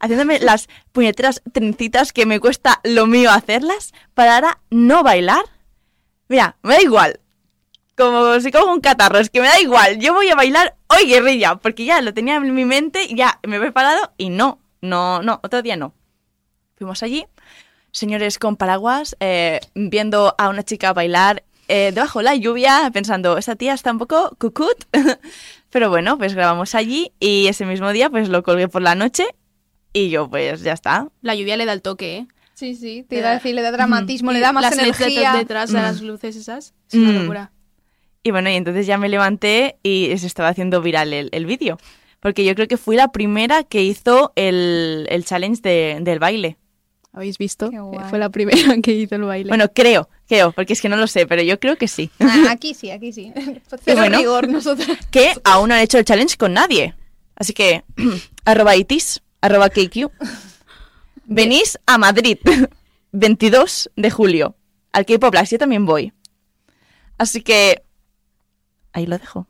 haciéndome las puñeteras trencitas que me cuesta lo mío hacerlas, para ahora no bailar. Mira, me da igual. Como si cojo un catarro, es que me da igual. Yo voy a bailar hoy guerrilla, porque ya lo tenía en mi mente, ya me he preparado y no, no, no, otro día no. Fuimos allí, señores con paraguas, eh, viendo a una chica bailar eh, debajo de la lluvia, pensando, esta tía está un poco cucut. Pero bueno, pues grabamos allí y ese mismo día pues lo colgué por la noche y yo pues ya está. La lluvia le da el toque, ¿eh? Sí, sí, te iba a decir, le da dramatismo, le da más las energía. de- detrás de Mm. las luces esas. Es una Mm. locura. Y bueno, y entonces ya me levanté y se estaba haciendo viral el, el vídeo. Porque yo creo que fui la primera que hizo el, el challenge de- del baile. ¿Habéis visto? Qué Eh, guay. Fue la primera que hizo el baile. Bueno, creo, creo, porque es que no lo sé, pero yo creo que sí. Ah, aquí sí, aquí sí. Cero bueno. rigor nosotros. que aún no han hecho el challenge con nadie. Así que, arroba itis, arroba KQ. Venís a Madrid, 22 de julio, al K-Pop Blast, yo también voy. Así que, ahí lo dejo.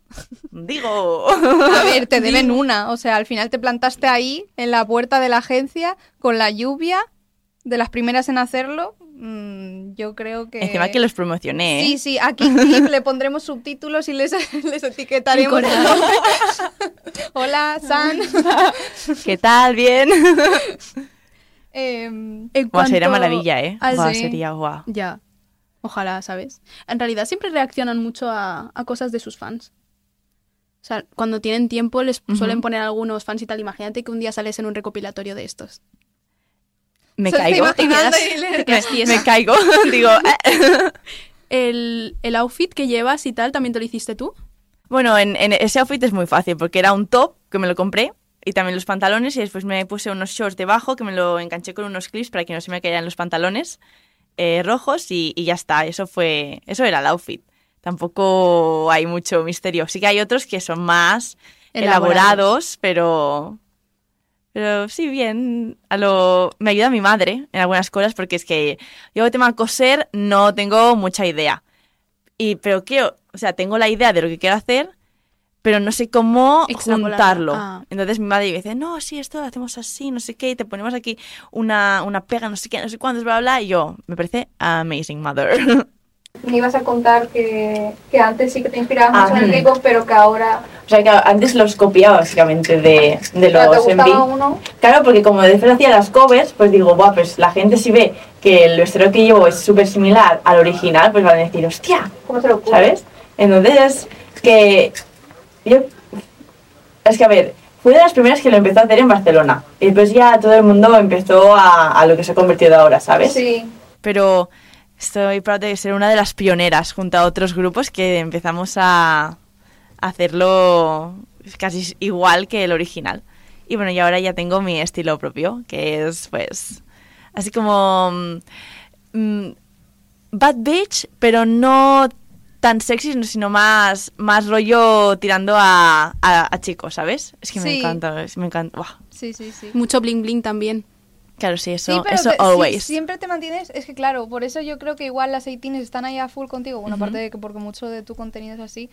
Digo. A ver, te deben una. O sea, al final te plantaste ahí, en la puerta de la agencia, con la lluvia, de las primeras en hacerlo. Mm, yo creo que... Encima que los promocioné. ¿eh? Sí, sí, aquí en Clip le pondremos subtítulos y les, les etiquetaremos. Hola, San. ¿Qué tal? Bien. Em, En Buah, sería maravilla, ¿eh? Buah, sí. sería guau. Ya. Ojalá, ¿sabes? En realidad siempre reaccionan mucho a, a cosas de sus fans. O sea, cuando tienen tiempo les suelen poner algunos fans y tal. Imagínate que un día sales en un recopilatorio de estos. Me caigo. Te quedas- te quedas me, caigo. Digo, eh. El, el outfit que llevas y tal, ¿también te lo hiciste tú? Bueno, en, en ese outfit es muy fácil porque era un top que me lo compré y también los pantalones y después me puse unos shorts debajo que me lo enganché con unos clips para que no se me cayeran los pantalones eh, rojos y, y ya está. Eso fue, eso era el outfit. Tampoco hay mucho misterio. Sí que hay otros que son más Elaborados. elaborados, pero pero sí bien. A lo me ayuda mi madre en algunas cosas porque es que yo el tema coser no tengo mucha idea. Y pero quiero, o sea, tengo la idea de lo que quiero hacer, pero no sé cómo juntarlo. Ah. Entonces mi madre dice, no, sí, esto lo hacemos así, no sé qué, y te ponemos aquí una, una pega, no sé qué, no sé cuántos, bla, bla, bla. Y yo, me parece amazing mother. Me ibas a contar que, que antes sí que te inspirabas Ah, mucho en el mm. K-pop, pero que ahora O sea, que antes los copiaba básicamente de, de te los gustaba MV. uno. Claro, porque como después hacía las covers, pues digo, guau, pues la gente si ve que el vestuario que llevo es súper similar al original, pues van a decir, hostia, ¿Cómo se lo ocurre? ¿sabes? Entonces, es que yo, es que a ver, fui de las primeras que lo empezó a hacer en Barcelona. Y después ya todo el mundo empezó a, a lo que se ha convertido ahora, ¿sabes? Sí. Pero estoy proud de ser una de las pioneras junto a otros grupos que empezamos a hacerlo casi igual que el original. Y bueno, y ahora ya tengo mi estilo propio, que es pues así como mm, mm, bad bitch, pero no tan sexy, sino más más rollo tirando a, a, a chicos, ¿sabes? Es que me encanta, es- me encanta. Buah. Sí, sí, sí. Mucho bling bling también. Claro, sí, eso, sí, pero eso te- sí, always. siempre te mantienes, es que claro, por eso yo creo que igual las 18 están ahí a full contigo, bueno, aparte de que porque mucho de tu contenido es así,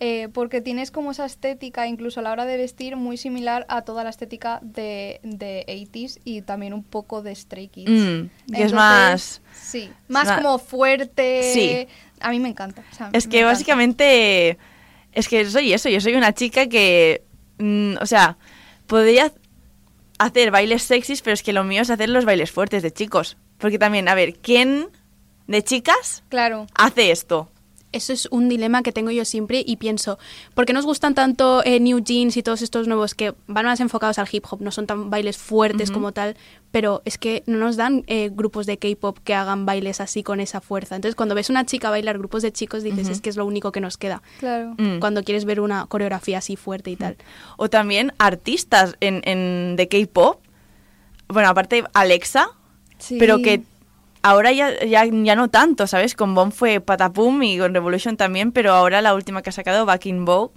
eh, porque tienes como esa estética, incluso a la hora de vestir, muy similar a toda la estética de, de 80s y también un poco de Stray Kids. Mm, que es más... Sí, más más- como fuerte. Sí. A mí me encanta. o sea, Es que encanta. básicamente es que soy eso, yo soy una chica que, mm, o sea, podría hacer bailes sexys, pero es que lo mío es hacer los bailes fuertes de chicos. Porque también, a ver, ¿quién de chicas Claro. hace esto? Eso es un dilema que tengo yo siempre y pienso, ¿por qué nos gustan tanto eh, New Jeans y todos estos nuevos que van más enfocados al hip hop? No son tan bailes fuertes como tal, pero es que no nos dan eh, grupos de K-pop que hagan bailes así con esa fuerza. Entonces, cuando ves una chica bailar grupos de chicos, dices, es que es lo único que nos queda. Claro. Mm. Cuando quieres ver una coreografía así fuerte y tal. O también artistas en, en- de K-pop. Bueno, aparte Alexa, Sí. pero que ahora ya, ya, ya no tanto, ¿sabes? Con Bomb fue Patapum y con Revolution también, pero ahora la última que ha sacado, Back in Vogue,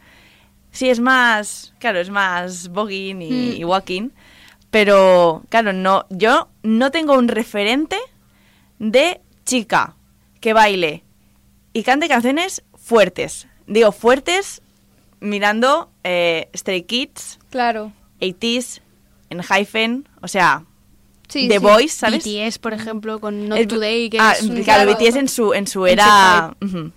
sí es más, claro, es más voguing y, Mm. y walking, pero claro, no, yo no tengo un referente de chica que baile y cante canciones fuertes. Digo, fuertes mirando eh, Stray Kids, Claro. 80s, en Hyphen, o sea, Sí, The sí. Voice, ¿sabes? BTS, por ejemplo, con Not El- Today, que ah, es un- claro, claro. BTS en su, en su En era... ujú.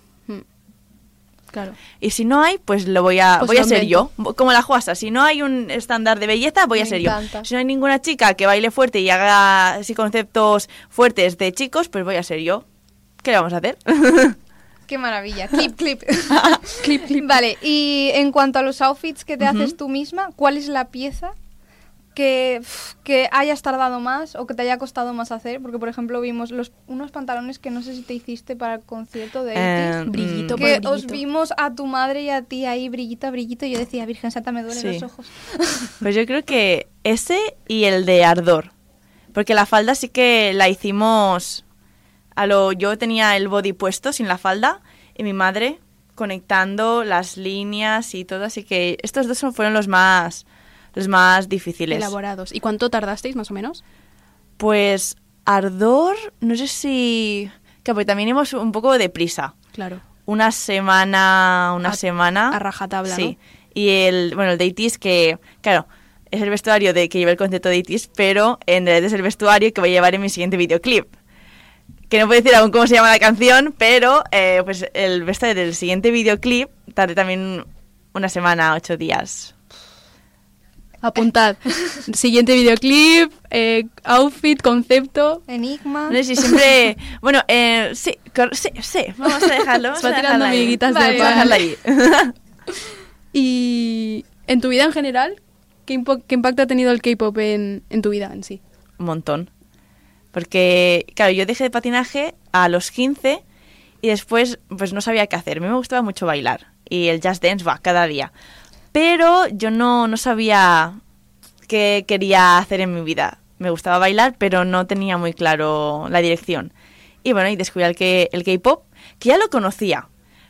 Claro. Y si no hay, pues lo voy a, Pues voy a ser yo. Como la juasa. Si no hay un estándar de belleza, voy a Me ser encanta. yo. Si no hay ninguna chica que baile fuerte y haga así conceptos fuertes de chicos, pues voy a ser yo. ¿Qué le vamos a hacer? Qué maravilla. Clip, clip. clip, clip. Vale, y en cuanto a los outfits que te haces tú misma, ¿cuál es la pieza que, que hayas tardado más o que te haya costado más hacer? Porque, por ejemplo, vimos los, unos pantalones que no sé si te hiciste para el concierto de Eh, 80s, Brillito mm, por que brillito. os vimos a tu madre y a ti ahí brillito, brillito, y yo decía, Virgen Santa, me duelen Sí. los ojos. Pues yo creo que ese y el de Ardor. Porque la falda sí que la hicimos a lo... Yo tenía el body puesto sin la falda y mi madre conectando las líneas y todo. Así que estos dos fueron los más, los más difíciles. Elaborados. ¿Y cuánto tardasteis, más o menos? Pues Ardor, no sé si... Claro, porque también íbamos un poco de prisa. Claro. Una semana, una A- semana. a rajatabla, Sí. ¿no? Y el, bueno, el de ITIS que, claro, es el vestuario de que lleva el concepto de ITIS, pero en realidad es el vestuario que voy a llevar en mi siguiente videoclip. Que no puedo decir aún cómo se llama la canción, pero eh, pues el vestuario del siguiente videoclip tardé también una semana, ocho días. Apuntad. Siguiente videoclip, eh, outfit, concepto. Enigma. No sé si siempre... Bueno, eh, sí, sí, sí, vamos a dejarlo. Vamos Se va a tirando dejarlo ahí. amiguitas Vale, a pan. dejarlo ahí. Y en tu vida en general, ¿qué, impo- qué impacto ha tenido el K-pop en, en tu vida en sí? Un montón. Porque, claro, yo dejé de patinaje a los 15 y después pues no sabía qué hacer. A mí me gustaba mucho bailar y el jazz dance va cada día. Pero yo no, no sabía qué quería hacer en mi vida. Me gustaba bailar, pero no tenía muy claro la dirección. Y bueno, y descubrí el que- el K-pop, que ya lo conocía.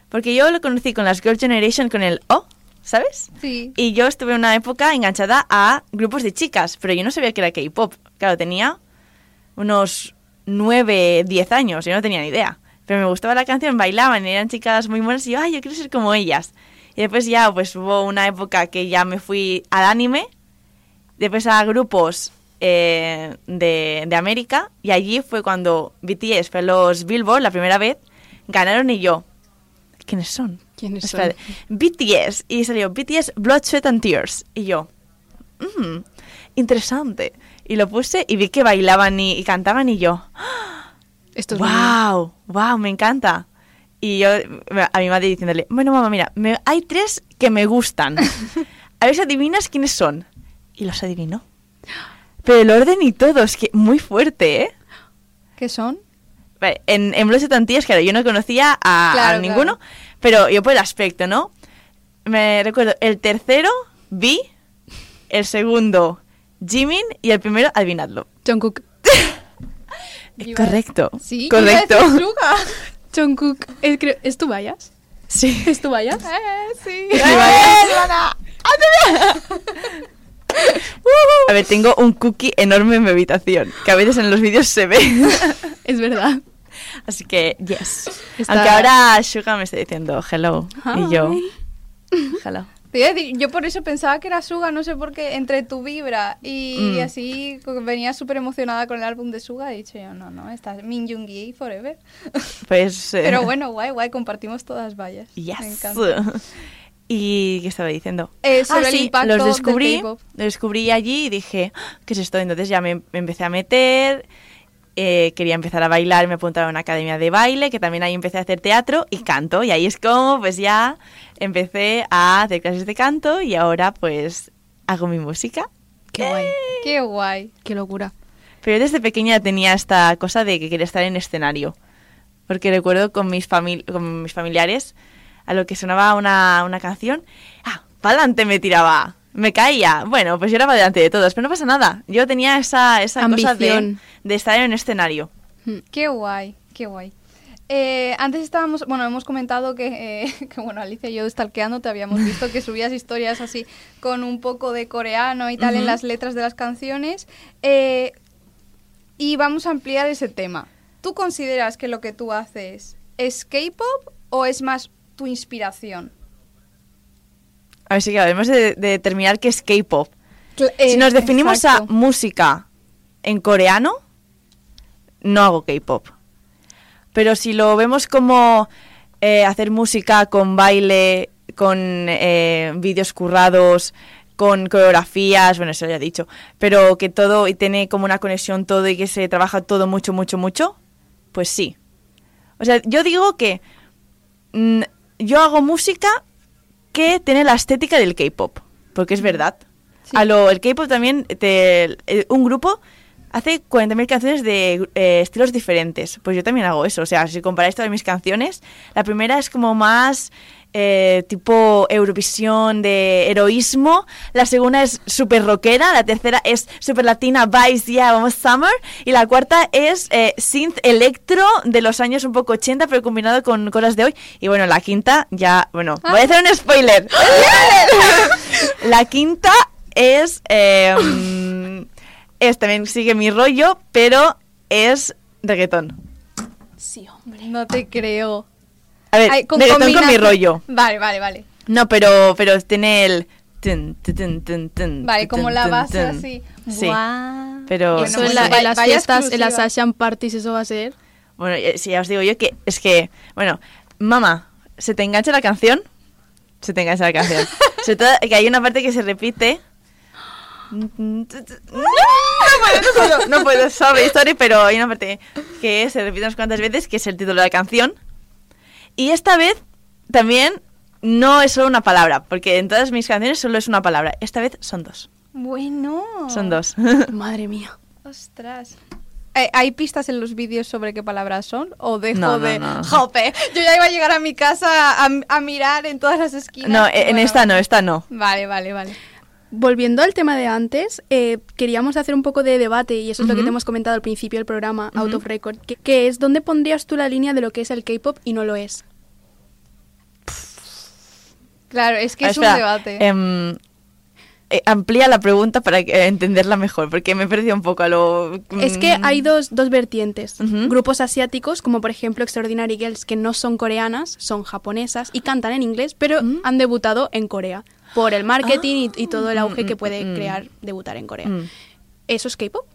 Porque yo lo conocí con las Girl Generation, con el O, ¿sabes? Sí. Y yo estuve una época enganchada a grupos de chicas, pero yo no sabía que era K-pop. Claro, tenía unos 9, 10 años, yo no tenía ni idea. Pero me gustaba la canción, bailaban, eran chicas muy buenas y yo, ay, yo quiero ser como ellas. Y después ya, pues hubo una época que ya me fui al anime, después a grupos eh, de, de América, y allí fue cuando BTS fue a los Billboard la primera vez, ganaron y yo. ¿Quiénes son? ¿Quiénes son? BTS. Y salió BTS Blood, Sweat and Tears. Y yo, "Mm, interesante. Y lo puse y vi que bailaban y, y cantaban y yo, Esto es wow, wow, me encanta. Y yo a mi madre diciéndole, bueno mamá, mira, me- hay tres que me gustan. A ver si adivinas quiénes son. Y los adivinó. Pero el orden y todo, es que muy fuerte, ¿eh? ¿Qué son? Vale, En, en Blood, Sweat and Tears, claro, yo no conocía a, a Claro, ninguno, claro. pero yo por el aspecto, ¿no? Me recuerdo, el tercero, Vi, el segundo, Jimin, y el primero, adivinadlo. Jungkook. Correcto. Sí, correcto. Jungkook. ¿Es, creo- ¿es tu vayas? Sí. ¿Es tu vayas? Eh, sí. A ver, tengo un cookie enorme en mi habitación, que a veces en los vídeos se ve. Es verdad. Así que, yes. Está- Aunque ahora Suga me está diciendo hello. Y yo, hello. Yo por eso pensaba que era Suga, no sé por qué, entre tu vibra y Mm. así venía súper emocionada con el álbum de Suga. He dicho yo, no, no, está Min Yoongi forever. Pues. eh, Pero bueno, guay, guay, compartimos todas vallas. Me encanta. ¿Y qué estaba diciendo? Eh, sobre el impacto los descubrí, los descubrí allí y dije, "Ah, ¿qué es esto? Entonces ya me, me empecé a meter, eh, quería empezar a bailar, me apuntaron a una academia de baile, que también ahí empecé a hacer teatro y canto. Y ahí es como, pues ya empecé a hacer clases de canto y ahora pues hago mi música. Qué guay. Qué guay. Qué locura. Pero yo desde pequeña tenía esta cosa de que quería estar en escenario. Porque recuerdo con mis, con mis familiares, a lo que sonaba una, una canción, ah, para adelante me tiraba, me caía. Bueno, pues yo era para delante de todos, pero no pasa nada. Yo tenía esa, esa cosa de, Ambición. de estar en un escenario. Hmm. Qué guay, qué guay. Eh, antes estábamos, bueno, hemos comentado que, eh, que, bueno, Alicia y yo stalkeando te habíamos visto que subías historias así con un poco de coreano y tal en las letras de las canciones. Eh, y vamos a ampliar ese tema. ¿Tú consideras que lo que tú haces es K-pop o es más tu inspiración? A ver si claro, debemos de, de determinar qué es K-pop. Si eh, nos definimos exacto. a música en coreano, no hago K-pop. Pero si lo vemos como eh, hacer música con baile, con eh, vídeos currados, con coreografías, bueno, eso ya he dicho, pero que todo y tiene como una conexión todo y que se trabaja todo mucho, mucho, mucho, pues sí. O sea, yo digo que mm, yo hago música que tiene la estética del K-pop, porque es verdad. Sí. A lo, el K-pop también, te- el- un grupo hace 40.000 canciones de eh, estilos diferentes. Pues yo también hago eso. O sea, si comparáis todas mis canciones, la primera es como más eh, tipo Eurovisión de heroísmo. La segunda es super rockera. La tercera es super latina, Vice, yeah, vamos Summer. Y la cuarta es eh, synth electro de los años un poco 80, pero combinado con cosas de hoy. Y bueno, la quinta ya, bueno, voy a hacer un spoiler. la quinta es... eh, mm, es también sigue mi rollo, pero es reggaetón. Sí, hombre. No te creo. A ver, Ay, con reggaetón con mi rollo. Vale, vale, vale. No, pero, pero tiene el... tun, tun, tun, tun, tun, Vale, como la base tun. así. Sí. Guau. Pero- Eso Bueno, en, la- en las fiestas, en las. Asian parties, eso va a ser. Bueno, eh, si ya os digo yo que es que... Bueno, mamá, ¿se te engancha la canción? Se te engancha la canción. Sobre todo que hay una parte que se repite... No puedo, no puedo, no puedo, sorry, sorry, pero hay una parte que se repite unas cuantas veces, que es el título de la canción. Y esta vez también no es solo una palabra, porque en todas mis canciones solo es una palabra. Esta vez son dos. Bueno. Son dos. Madre mía. Ostras. Eh, ¿Hay pistas en los vídeos sobre qué palabras son? ¿O dejo No, no, de... no. Jope, yo ya iba a llegar a mi casa a, a mirar en todas las esquinas. No, en Bueno, esta no, esta no. Vale, vale, vale. Volviendo al tema de antes, eh, queríamos hacer un poco de debate, y eso es lo que te hemos comentado al principio del programa, Out of Record, que, que es dónde pondrías tú la línea de lo que es el K-pop y no lo es. Claro, es que Ah, es espera, un debate. em, eh, amplía la pregunta para que- eh, entenderla mejor, porque me perdido un poco a lo... Es que mm, hay dos, dos vertientes. Grupos asiáticos, como por ejemplo Extraordinary Girls, que no son coreanas, son japonesas y cantan en inglés, pero Mm. han debutado en Corea. Por el marketing y, y todo el Ah. auge Mm, que mm, puede mm. crear debutar en Corea. mm. ¿Eso es K-pop?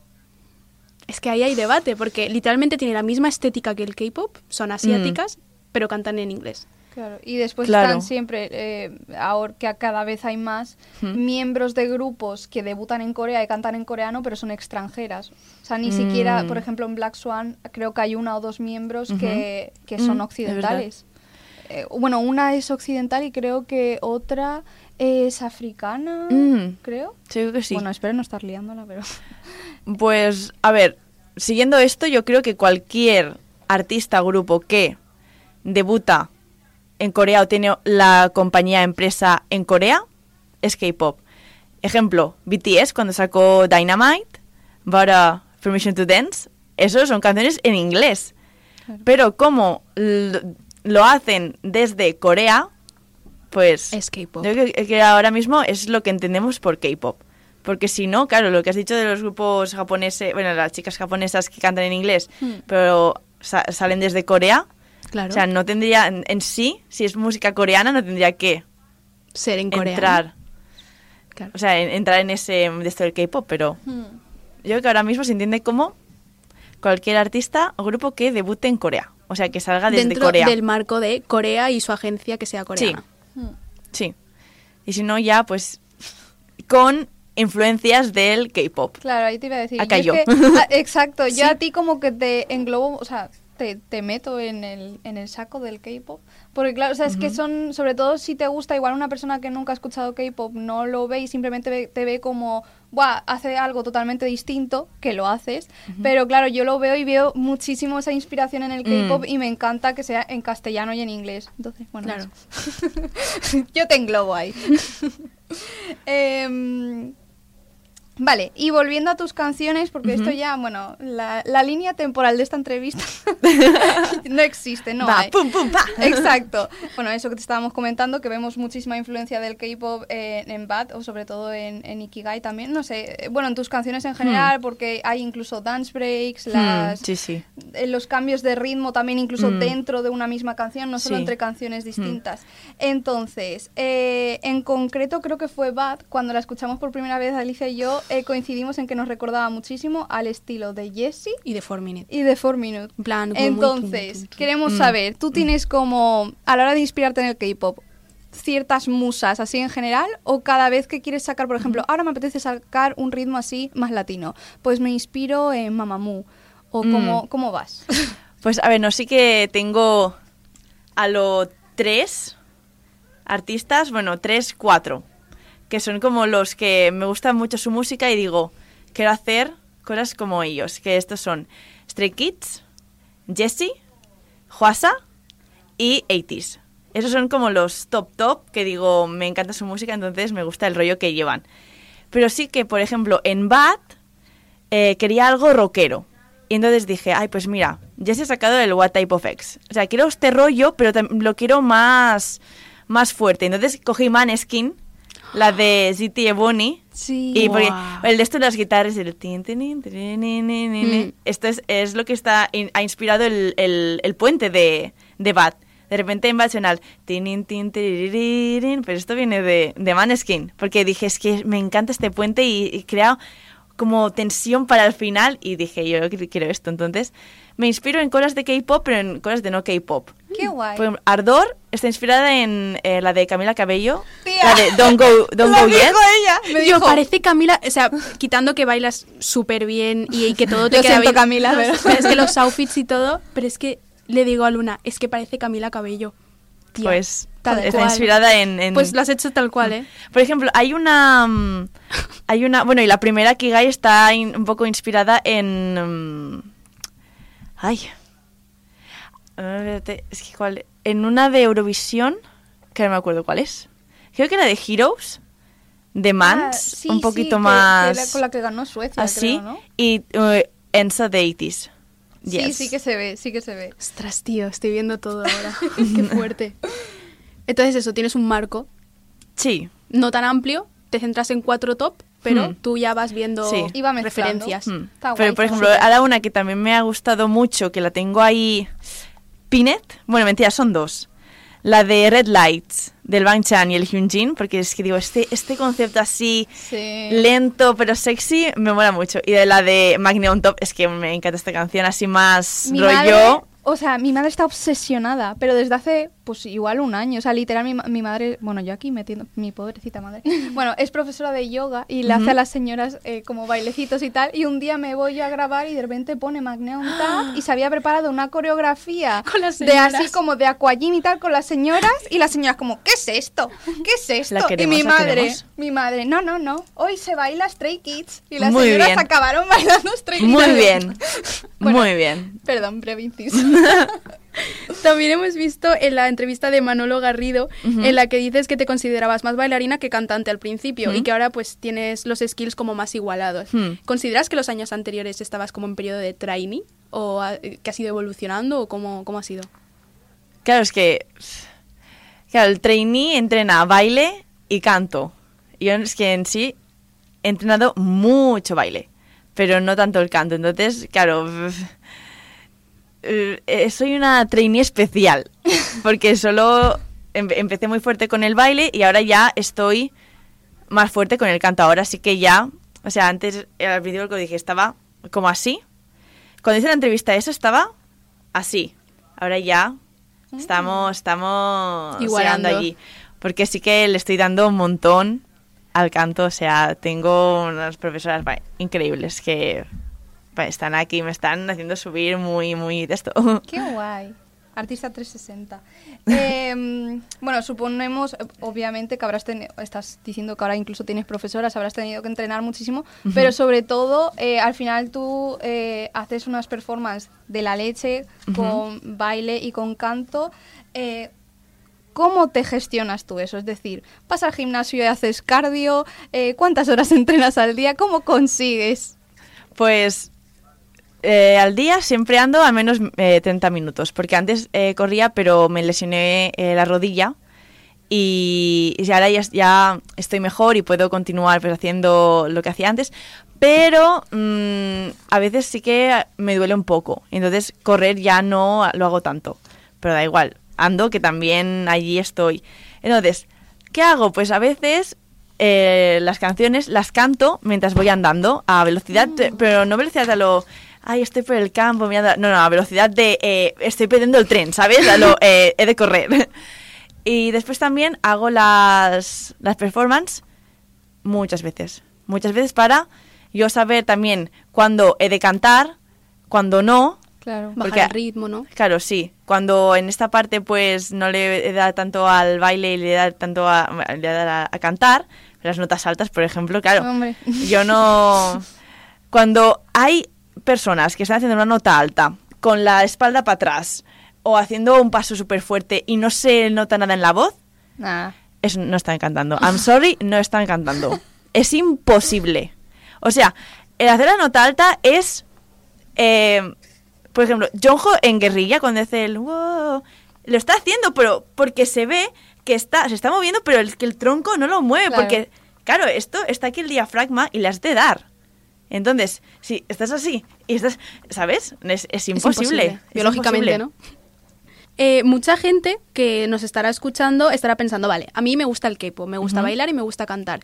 Es que ahí hay debate, porque literalmente tiene la misma estética que el K-pop, son asiáticas, pero cantan en inglés. Claro, y después Claro. están siempre, eh, ahora que cada vez hay más, Hmm. miembros de grupos que debutan en Corea y cantan en coreano, pero son extranjeras. O sea, ni Mm. siquiera, por ejemplo, en Black Swan creo que hay una o dos miembros que, que son Mm, es occidentales. Eh, bueno, una es occidental y creo que otra es africana, Mm. creo. Sí, creo que sí. Bueno, espero no estar liándola, pero... Pues, a ver, siguiendo esto, yo creo que cualquier artista, grupo que debuta en Corea o tiene la compañía empresa en Corea, es K-pop. Ejemplo, BTS cuando sacó Dynamite, Bara Permission to Dance, esos son canciones en inglés. Claro. Pero como lo hacen desde Corea, pues Es K-pop. yo creo que, ahora mismo es lo que entendemos por K-pop. Porque si no, claro, lo que has dicho de los grupos japoneses, bueno, las chicas japonesas que cantan en inglés, Hmm. pero sa- salen desde Corea, Claro. o sea, no tendría, en, en sí, si es música coreana, no tendría que Ser en Corea. entrar, Claro. o sea, en- entrar en ese, de esto del K-pop, pero Hmm. yo creo que ahora mismo se entiende como cualquier artista o grupo que debute en Corea, o sea, que salga desde Dentro Corea. del marco de Corea y su agencia que sea coreana. Sí. Y si no, ya, pues, con influencias del K-pop. Claro, ahí te iba a decir. Acá yo. es yo. que- ah, exacto, yo Sí. a ti como que te englobo, o sea, te, te meto en el, en el saco del K-pop. Porque claro, o sea, es que son, sobre todo si te gusta, igual una persona que nunca ha escuchado K-pop no lo ve y simplemente ve- te ve como, Buah, hace algo totalmente distinto, que lo haces. Pero claro, yo lo veo y veo muchísimo esa inspiración en el Mm. K-pop y me encanta que sea en castellano y en inglés. Entonces, bueno, Claro. yo te englobo ahí. Em, Vale, y volviendo a tus canciones, porque esto ya, bueno, la, la línea temporal de esta entrevista no existe, no Va, hay. pum, pum, pa. Exacto. Bueno, eso que te estábamos comentando, que vemos muchísima influencia del K-pop eh, en Bad, o sobre todo en, en Ikigai también. No sé, bueno, en tus canciones en general, porque hay incluso dance breaks, las, Hmm, sí, sí. eh, los cambios de ritmo también incluso Mm. dentro de una misma canción, no solo Sí. entre canciones distintas. Entonces, eh, en concreto creo que fue Bad, cuando la escuchamos por primera vez Alicia y yo, eh, coincidimos en que nos recordaba muchísimo al estilo de Jessie Y de 4 Minute. y de 4 Minute. Plan, muy Entonces, queremos Mm. saber, tú tienes como, a la hora de inspirarte en el K-pop, ciertas musas así en general o cada vez que quieres sacar, por ejemplo, ahora me apetece sacar un ritmo así más latino, pues me inspiro en Mamamoo o Mm. cómo, cómo vas. Pues a ver, no sí que tengo a lo tres artistas, bueno, tres, cuatro, que son como los que me gusta mucho su música y digo, quiero hacer cosas como ellos, que estos son Stray Kids, Jessie, Huasa y 80s. Esos son como los top top que digo, me encanta su música, entonces me gusta el rollo que llevan. Pero sí que, por ejemplo, en Bad eh, quería algo rockero. Y entonces dije, ay, pues mira, ya se ha sacado el What Type of X. O sea, quiero este rollo, pero lo quiero más, más fuerte. Entonces cogí Maneskin, la de Ziti e Bonnie. Sí. Y porque el de esto de las guitarras, el tin, tin, tin, Mm. esto es, es lo que está in- ha inspirado el, el- el puente de, de Bad. De repente en Bad suena el tin, tin, tin, tiriririn, pero esto viene de, de Maneskin, porque dije, es que me encanta este puente y, y crea como tensión para el final y dije, yo qu- quiero esto. Entonces me inspiro en cosas de K-pop, pero en cosas de no K-pop. Qué guay. Por ejemplo, Ardor está inspirada en eh, la de Camila Cabello. La de Don't Go, don't Lo go dijo Yet. ella. Me Yo, dijo, parece Camila, o sea, quitando que bailas súper bien y, que todo te Lo queda siento, bien. Camila, pero- pero es que los outfits y todo, pero es que le digo a Luna, es que parece Camila Cabello. Tía, Pues tal está cual. inspirada en, en- Pues lo has hecho tal cual, ¿eh? Por ejemplo, hay una... mm, Hay una... Bueno, y la primera Kigai está in- un poco inspirada en... mm, Ay. A ver, espérate, Es que cuál... En una de Eurovisión, que no me acuerdo cuál es. Creo que era de Heroes, de Mans, Ah, sí, un sí, poquito más... que la- con la que ganó Suecia, así. creo, ¿no? Y uh, Ensa de 80s. Sí, Yes. sí que se ve, sí que se ve. Ostras, tío, estoy viendo todo ahora. Qué fuerte. Entonces eso, tienes un marco Sí. no tan amplio, te centras en cuatro top, pero Hmm. tú ya vas viendo Sí. Referencias. Mm. Está Pero, por ejemplo, súper. ahora una que también me ha gustado mucho, que la tengo ahí. Pinet. Bueno, mentira, son dos. La de Red Lights, del Bang Chan y el Hyunjin, porque es que digo, este, este concepto así Sí. lento pero sexy me mola mucho. Y de la de Magneon Top, es que me encanta esta canción, así más Mi rollo. madre, o sea, mi madre está obsesionada, pero desde hace, pues igual un año. O sea, literal, mi, mi madre, bueno, yo aquí metiendo, mi pobrecita madre, bueno, es profesora de yoga y le hace a las señoras eh, como bailecitos y tal. Y un día me voy yo a grabar y de repente pone Magneon Tap y se había preparado una coreografía Con las de así como de aquagym y tal con las señoras. Y las señoras, como, ¿qué es esto? ¿Qué es esto? Queremos, y mi madre, mi madre, no, no, no, hoy se baila Stray Kids. Y las Muy señoras bien. acabaron bailando Stray Kids. Muy bien. Bueno. Muy bien. Perdón, breve inciso. También hemos visto en la entrevista de Manolo Garrido, en la que dices que te considerabas más bailarina que cantante al principio y que ahora pues tienes los skills como más igualados. ¿Consideras que los años anteriores estabas como en periodo de trainee o que has ido evolucionando o cómo, cómo ha sido? Claro, es que. Claro, el trainee entrena baile y canto. Yo es que en sí he entrenado mucho baile, pero no tanto el canto. Entonces, claro. eh, eh, soy una trainee especial, porque solo em- empecé muy fuerte con el baile y ahora ya estoy más fuerte con el canto. Ahora sí que ya. O sea, antes, eh, al principio lo que dije, estaba como así. Cuando hice la entrevista, eso estaba así. Ahora ya estamos, estamos Igualando. allí. Porque sí que le estoy dando un montón al canto. O sea, tengo unas profesoras increíbles que están aquí me están haciendo subir muy, muy de esto. Qué guay. Artista 360. Eh, bueno, suponemos, obviamente, que habrás tenido, estás diciendo que ahora incluso tienes profesoras, habrás tenido que entrenar muchísimo, pero sobre todo, eh, al final tú eh, haces unas performances de la leche con baile y con canto. Eh, ¿Cómo te gestionas tú eso? Es decir, ¿vas al gimnasio y haces cardio? ¿Cuántas horas entrenas al día? ¿Cómo consigues? Pues eh, al día siempre ando a menos eh, 30 minutos, porque antes eh, corría, pero me lesioné eh, la rodilla y, y ahora ya, ya estoy mejor y puedo continuar pues, haciendo lo que hacía antes, pero mm, a veces sí que me duele un poco, entonces correr ya no lo hago tanto, pero da igual, ando que también allí estoy. Entonces, ¿qué hago? Pues a veces las canciones las canto mientras voy andando a velocidad, Mm. pero no velocidad a lo, ay, estoy por el campo, mirando, no, no, a velocidad de, eh, estoy perdiendo el tren, ¿sabes? Lo, eh, he de correr. y después también hago las, las performances muchas veces, muchas veces para yo saber también cuándo he de cantar, cuándo no, Claro. Bajar Porque- el ritmo, ¿no? Claro, sí. Cuando en esta parte pues no le da tanto al baile y le da tanto a, le da a, a cantar, las notas altas, por ejemplo, claro. Hombre. Yo no... Cuando hay personas que están haciendo una nota alta con la espalda para atrás o haciendo un paso súper fuerte y no se nota nada en la voz, Nah. es, no están cantando. I'm sorry, no están cantando. Es imposible. O sea, el hacer la nota alta es... eh, por ejemplo, Jonjo en Guerrilla, cuando hace el... "Wow", lo está haciendo, pero porque se ve que está, se está moviendo, pero el, que el tronco no lo mueve. Claro. Porque, claro, esto está aquí el diafragma y le has de dar. Entonces, si estás así y estás... ¿Sabes? Es, es imposible. Es biológicamente, imposible. ¿no? Eh, mucha gente que nos estará escuchando estará pensando, vale, a mí me gusta el K-pop, me gusta bailar y me gusta cantar.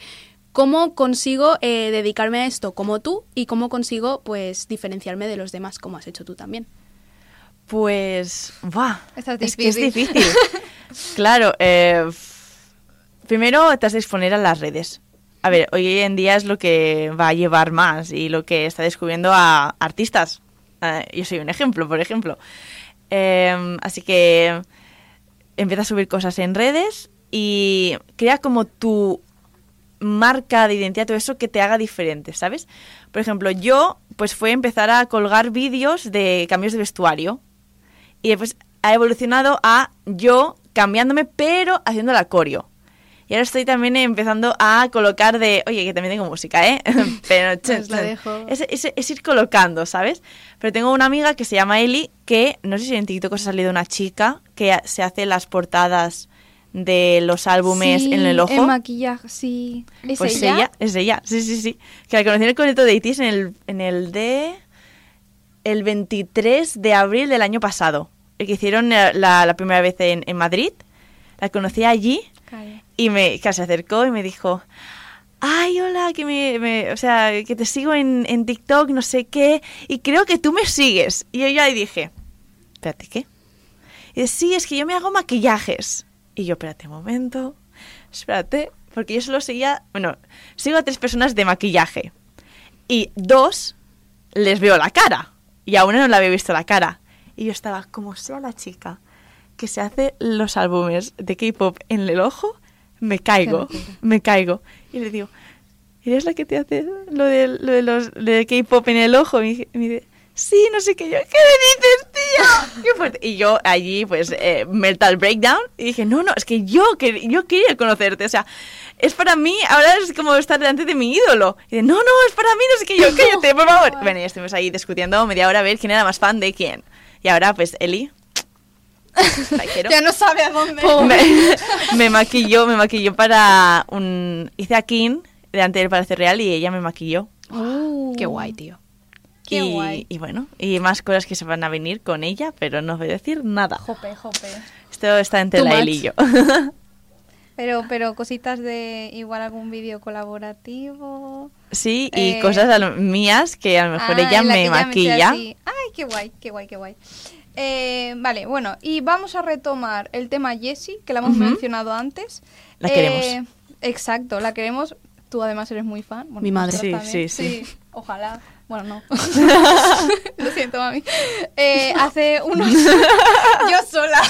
¿Cómo consigo eh, dedicarme a esto como tú y cómo consigo pues diferenciarme de los demás como has hecho tú también? Pues, ¡buah! Es es que es difícil. claro, eh, primero te has de exponer a las redes. A ver, hoy en día es lo que va a llevar más y lo que está descubriendo a artistas. Eh, yo soy un ejemplo, por ejemplo. Eh, así que empieza a subir cosas en redes y crea como tu marca de identidad, todo eso que te haga diferente, ¿sabes? Por ejemplo, yo pues fue empezar a colgar vídeos de cambios de vestuario y después ha evolucionado a yo cambiándome pero haciendo la coreo. Y ahora estoy también empezando a colocar de, oye, que también tengo música, ¿eh? Pero Pues la dejo. Es, es- es ir colocando, ¿sabes? Pero tengo una amiga que se llama Eli, que no sé si en TikTok os ha salido una chica que se hace las portadas de los álbumes Sí, en el ojo. En maquillaje, sí. ¿Es Pues ella? ella, es ella, sí, sí, sí. Que la conocí en el concierto de ITIS en el, en el de... El 23 de abril del año pasado. El que hicieron la, la primera vez en, en Madrid. La conocí allí. Y me que se acercó y me dijo... Ay, hola, que me, o sea, que te sigo en, en TikTok, no sé qué, y creo que tú me sigues. Y yo ya dije, espérate, ¿qué? Y dice, sí, es que yo me hago maquillajes. Y yo, espérate un momento, espérate, porque yo solo seguía, bueno, sigo a tres personas de maquillaje. Y dos les veo la cara. Y a una no le había visto la cara. Y yo estaba, como sea la chica que se hace los álbumes de K-pop en el ojo, me caigo, me caigo. Y le digo, ¿eres la que te hace lo de, lo de los lo de K-pop en el ojo? Y me dice- sí, no sé qué. Yo, ¿qué me dices, tío? Y yo allí, pues, eh, mental breakdown. Y dije, no, no, es que yo, que, yo quería conocerte. O sea, es para mí, ahora es como estar delante de mi ídolo. Y dice, no, no, es para mí, no sé qué. Yo, cállate, por favor. Bueno, y estuvimos ahí discutiendo media hora a ver quién era más fan de quién. Y ahora, pues, Eli. Ya no sabe a dónde. me, me maquilló, me maquilló para un... Hice a Kim delante del Palacio Real y ella me maquilló. Uh, Qué guay, tío. Qué y, guay. y bueno, y más cosas que se van a venir con ella, pero no os voy a decir nada. Jope, jope. Esto está entre Too la. Eli y yo. Pero, pero cositas de igual algún vídeo colaborativo. sí, y Eh, cosas mías que a lo mejor Ah, ella me maquilla. Ay, qué guay, qué guay, qué guay. Eh, vale, bueno, y vamos a retomar el tema Jessie, que la hemos mencionado antes. La Eh, queremos. Exacto, la queremos. Tú además eres muy fan. Bueno, Mi madre. Sí, sí, sí. Ojalá. Bueno, no. Lo siento, mami. Eh, hace unos... Yo sola.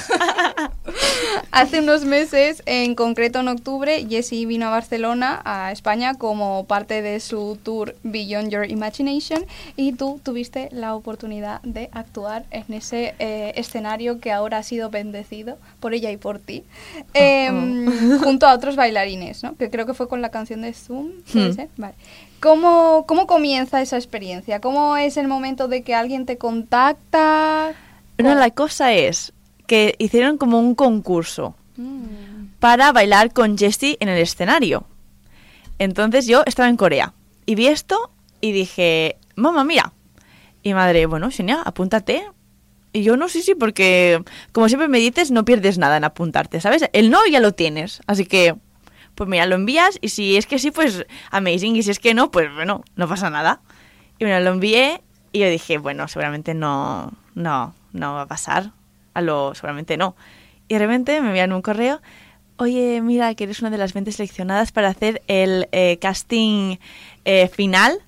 Hace unos meses, en concreto en octubre, Jessie vino a Barcelona, a España, como parte de su tour Beyond Your Imagination y tú tuviste la oportunidad de actuar en ese eh, escenario que ahora ha sido bendecido por ella y por ti, em, junto a otros bailarines, ¿no? que creo que fue con la canción de Zoom. ¿puede Hmm. Vale. ¿Cómo, ¿Cómo comienza esa experiencia? ¿Cómo es el momento de que alguien te contacta? Bueno, la cosa es que hicieron como un concurso Mm. para bailar con Jessie en el escenario. Entonces yo estaba en Corea y vi esto y dije, mamá, mira. Y madre, bueno, Xenia, apúntate. Y yo no, sí, sí, porque como siempre me dices, no pierdes nada en apuntarte, ¿sabes? El no ya lo tienes, así que, pues mira, lo envías y si es que sí, pues amazing, y si es que no, pues bueno, no pasa nada. Y bueno, lo envié y yo dije, bueno, seguramente no, no, no va a pasar, a lo, seguramente no. Y de repente me envían un correo, oye, mira, que eres una de las 20 seleccionadas para hacer el eh, casting eh, final,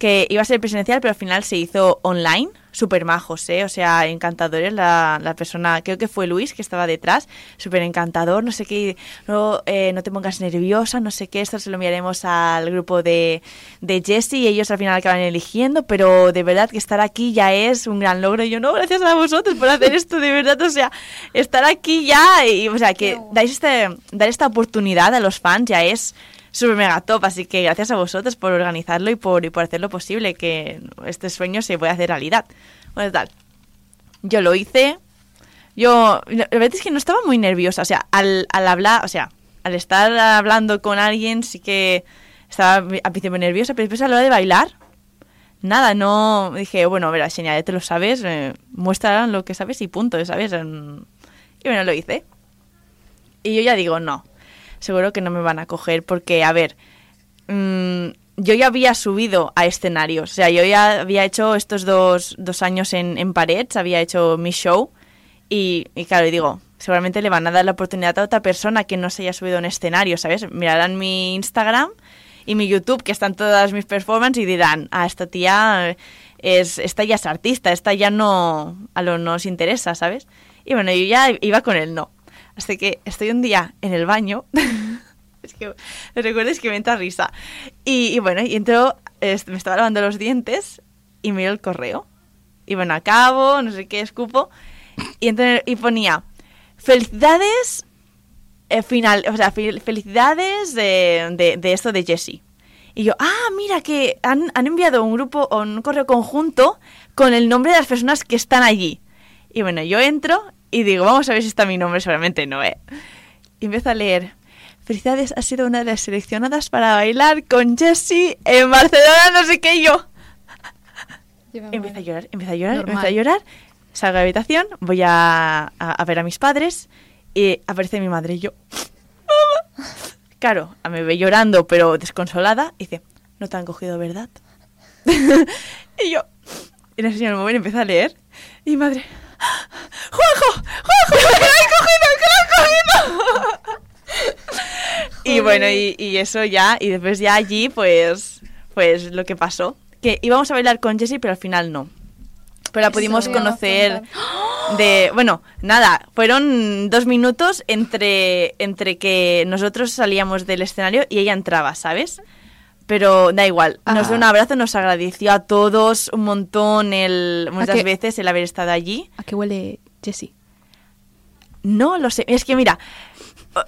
que iba a ser presencial, pero al final se hizo online. Súper majos, ¿eh? O sea, encantadores. La, la persona, creo que fue Luis, que estaba detrás. Súper encantador, no sé qué. No, eh, no te pongas nerviosa, no sé qué. Esto se lo enviaremos al grupo de, de Jesse y ellos al final acaban eligiendo. Pero de verdad que estar aquí ya es un gran logro. Y yo, no, gracias a vosotros por hacer esto, de verdad. O sea, estar aquí ya. Y, o sea, que dais este, dar esta oportunidad a los fans ya es súper mega top, así que gracias a vosotros por organizarlo y por, y por hacerlo posible, que este sueño se pueda hacer realidad. Bueno, tal. Yo lo hice. Yo, la verdad es que no estaba muy nerviosa, o sea, al, al hablar, o sea, al estar hablando con alguien sí que estaba al principio nerviosa, pero después a la hora de bailar, nada, no dije, bueno, a ver, Xenia, ya te lo sabes, eh, muestra lo que sabes y punto, ¿sabes? Y bueno, lo hice. Y yo ya digo, no, seguro que no me van a coger porque, a ver, mm, yo ya había subido a escenarios, o sea, yo ya había hecho estos dos, dos años en, en Parets, había hecho mi show y, y claro, y digo, seguramente le van a dar la oportunidad a otra persona que no se haya subido a un escenario, ¿sabes? Mirarán mi Instagram y mi YouTube, que están todas mis performances, y dirán, ah, esta tía es, esta ya es artista, esta ya no, a lo nos interesa, ¿sabes? Y bueno, yo ya iba con el no. Hasta que estoy un día en el baño, es que recuerdes que me entra risa. Y, y bueno, y entro, es- me estaba lavando los dientes y miro el correo. Y bueno, acabo, no sé qué, escupo. Y, entro y ponía, felicidades eh, final, o sea, fel- felicidades de, de- de esto de Jessie. Y yo, ah, mira que han, han enviado un grupo o un correo conjunto con el nombre de las personas que están allí. Y bueno, yo entro y digo, vamos a ver si está mi nombre, seguramente no, ¿eh? Y empiezo a leer. Felicidades, has sido una de las seleccionadas para bailar con Jessie en Barcelona, no sé qué, y yo. Empieza a llorar, empieza a llorar, empieza a llorar. Salgo de la habitación, voy a, a- a ver a mis padres y aparece mi madre y yo. "Mamá". Claro, me ve llorando pero desconsolada y dice, no te han cogido, ¿verdad? y yo, y le enseño el móvil, empieza a leer y mi madre, ¡Juanjo! ¡Juanjo! ¡Que lo han cogido! ¡Que lo han cogido! y bueno, y, y eso ya, y después ya allí, pues, pues lo que pasó. Que íbamos a bailar con Jessie, pero al final no. Pero la pudimos conocer de... Bueno, nada, fueron dos minutos entre, entre que nosotros salíamos del escenario y ella entraba, ¿sabes? Pero da igual, nos dio un abrazo, nos agradeció a todos un montón el, muchas qué? veces el haber estado allí. ¿A qué huele Jessie? No lo sé. Es que mira,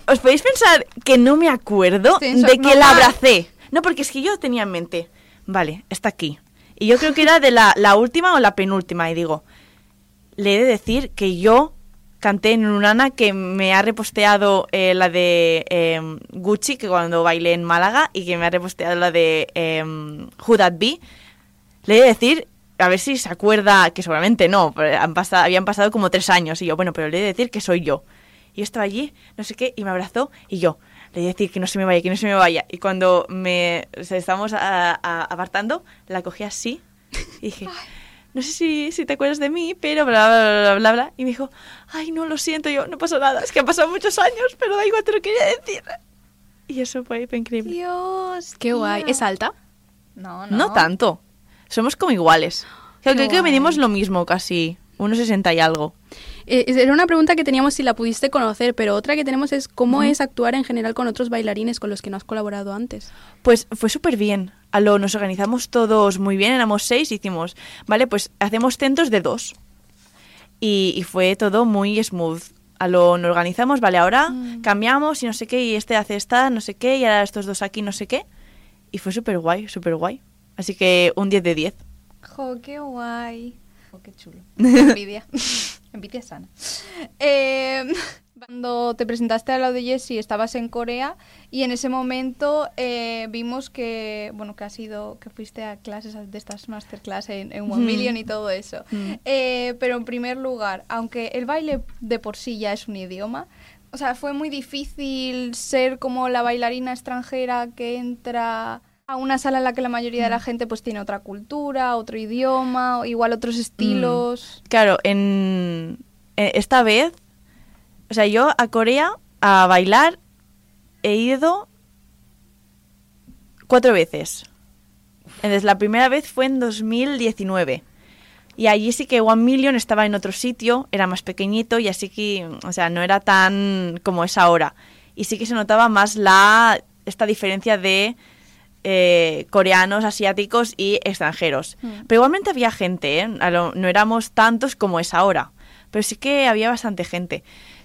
¿os podéis pensar que no me acuerdo Sí, de que la abracé? No, porque es que yo tenía en mente, vale, está aquí. Y yo creo que era de la, la última o la penúltima. Y digo, le he de decir que yo canté en Unana que me ha reposteado eh, la de em, Gucci, que cuando bailé en Málaga, y que me ha reposteado la de em, Who That Be. Le he de decir, a ver si se acuerda, que seguramente no, han pasado, habían pasado como tres años, y yo, bueno, pero le he de decir que soy yo. Y yo estaba allí, no sé qué, y me abrazó, y yo, le he de decir que no se me vaya, que no se me vaya. Y cuando me o estábamos a- a- apartando, la cogí así, y dije, no sé si, si te acuerdas de mí, pero bla, bla, bla, bla, bla, bla. Y me dijo, ay, no, lo siento, yo, no pasó nada, es que han pasado muchos años, pero da igual, te lo quería decir. Y eso fue, increíble. Dios. Qué guay. ¿Es alta? No, no. No tanto. Somos como iguales. Creo Qué que medimos lo mismo casi. 1,60 y algo. Eh, era una pregunta que teníamos si la pudiste conocer, pero otra que tenemos es cómo es actuar en general con otros bailarines con los que no has colaborado antes. Pues fue súper bien. A lo nos organizamos todos muy bien, éramos seis, hicimos, vale, pues hacemos centros de dos. Y, y fue todo muy smooth. A lo nos organizamos, vale, ahora cambiamos y no sé qué, y este hace esta, no sé qué, y ahora estos dos aquí, no sé qué. Y fue súper guay, súper guay. Así que un 10 de 10. Jo, qué guay. Jo, qué chulo. Envidia. Envidia sana. Eh, cuando te presentaste a la de Jessie estabas en Corea y en ese momento eh, vimos que, bueno, que has ido, que fuiste a clases de estas masterclass en, en One Mm. Million y todo eso. Mm. Eh, pero en primer lugar, aunque el baile de por sí ya es un idioma, o sea, fue muy difícil ser como la bailarina extranjera que entra a una sala en la que la mayoría de la gente pues tiene otra cultura, otro idioma, igual otros estilos. Claro, en, eh, esta vez, o sea, yo a Corea a bailar he ido cuatro veces. Entonces, la primera vez fue en 2019. Y allí sí que One Million estaba en otro sitio, era más pequeñito y así que, o sea, no era tan como es ahora. Y sí que se notaba más la esta diferencia de eh, coreanos, asiáticos y extranjeros. Mm. Pero igualmente había gente, ¿eh? No éramos tantos como es ahora, pero sí que había bastante gente.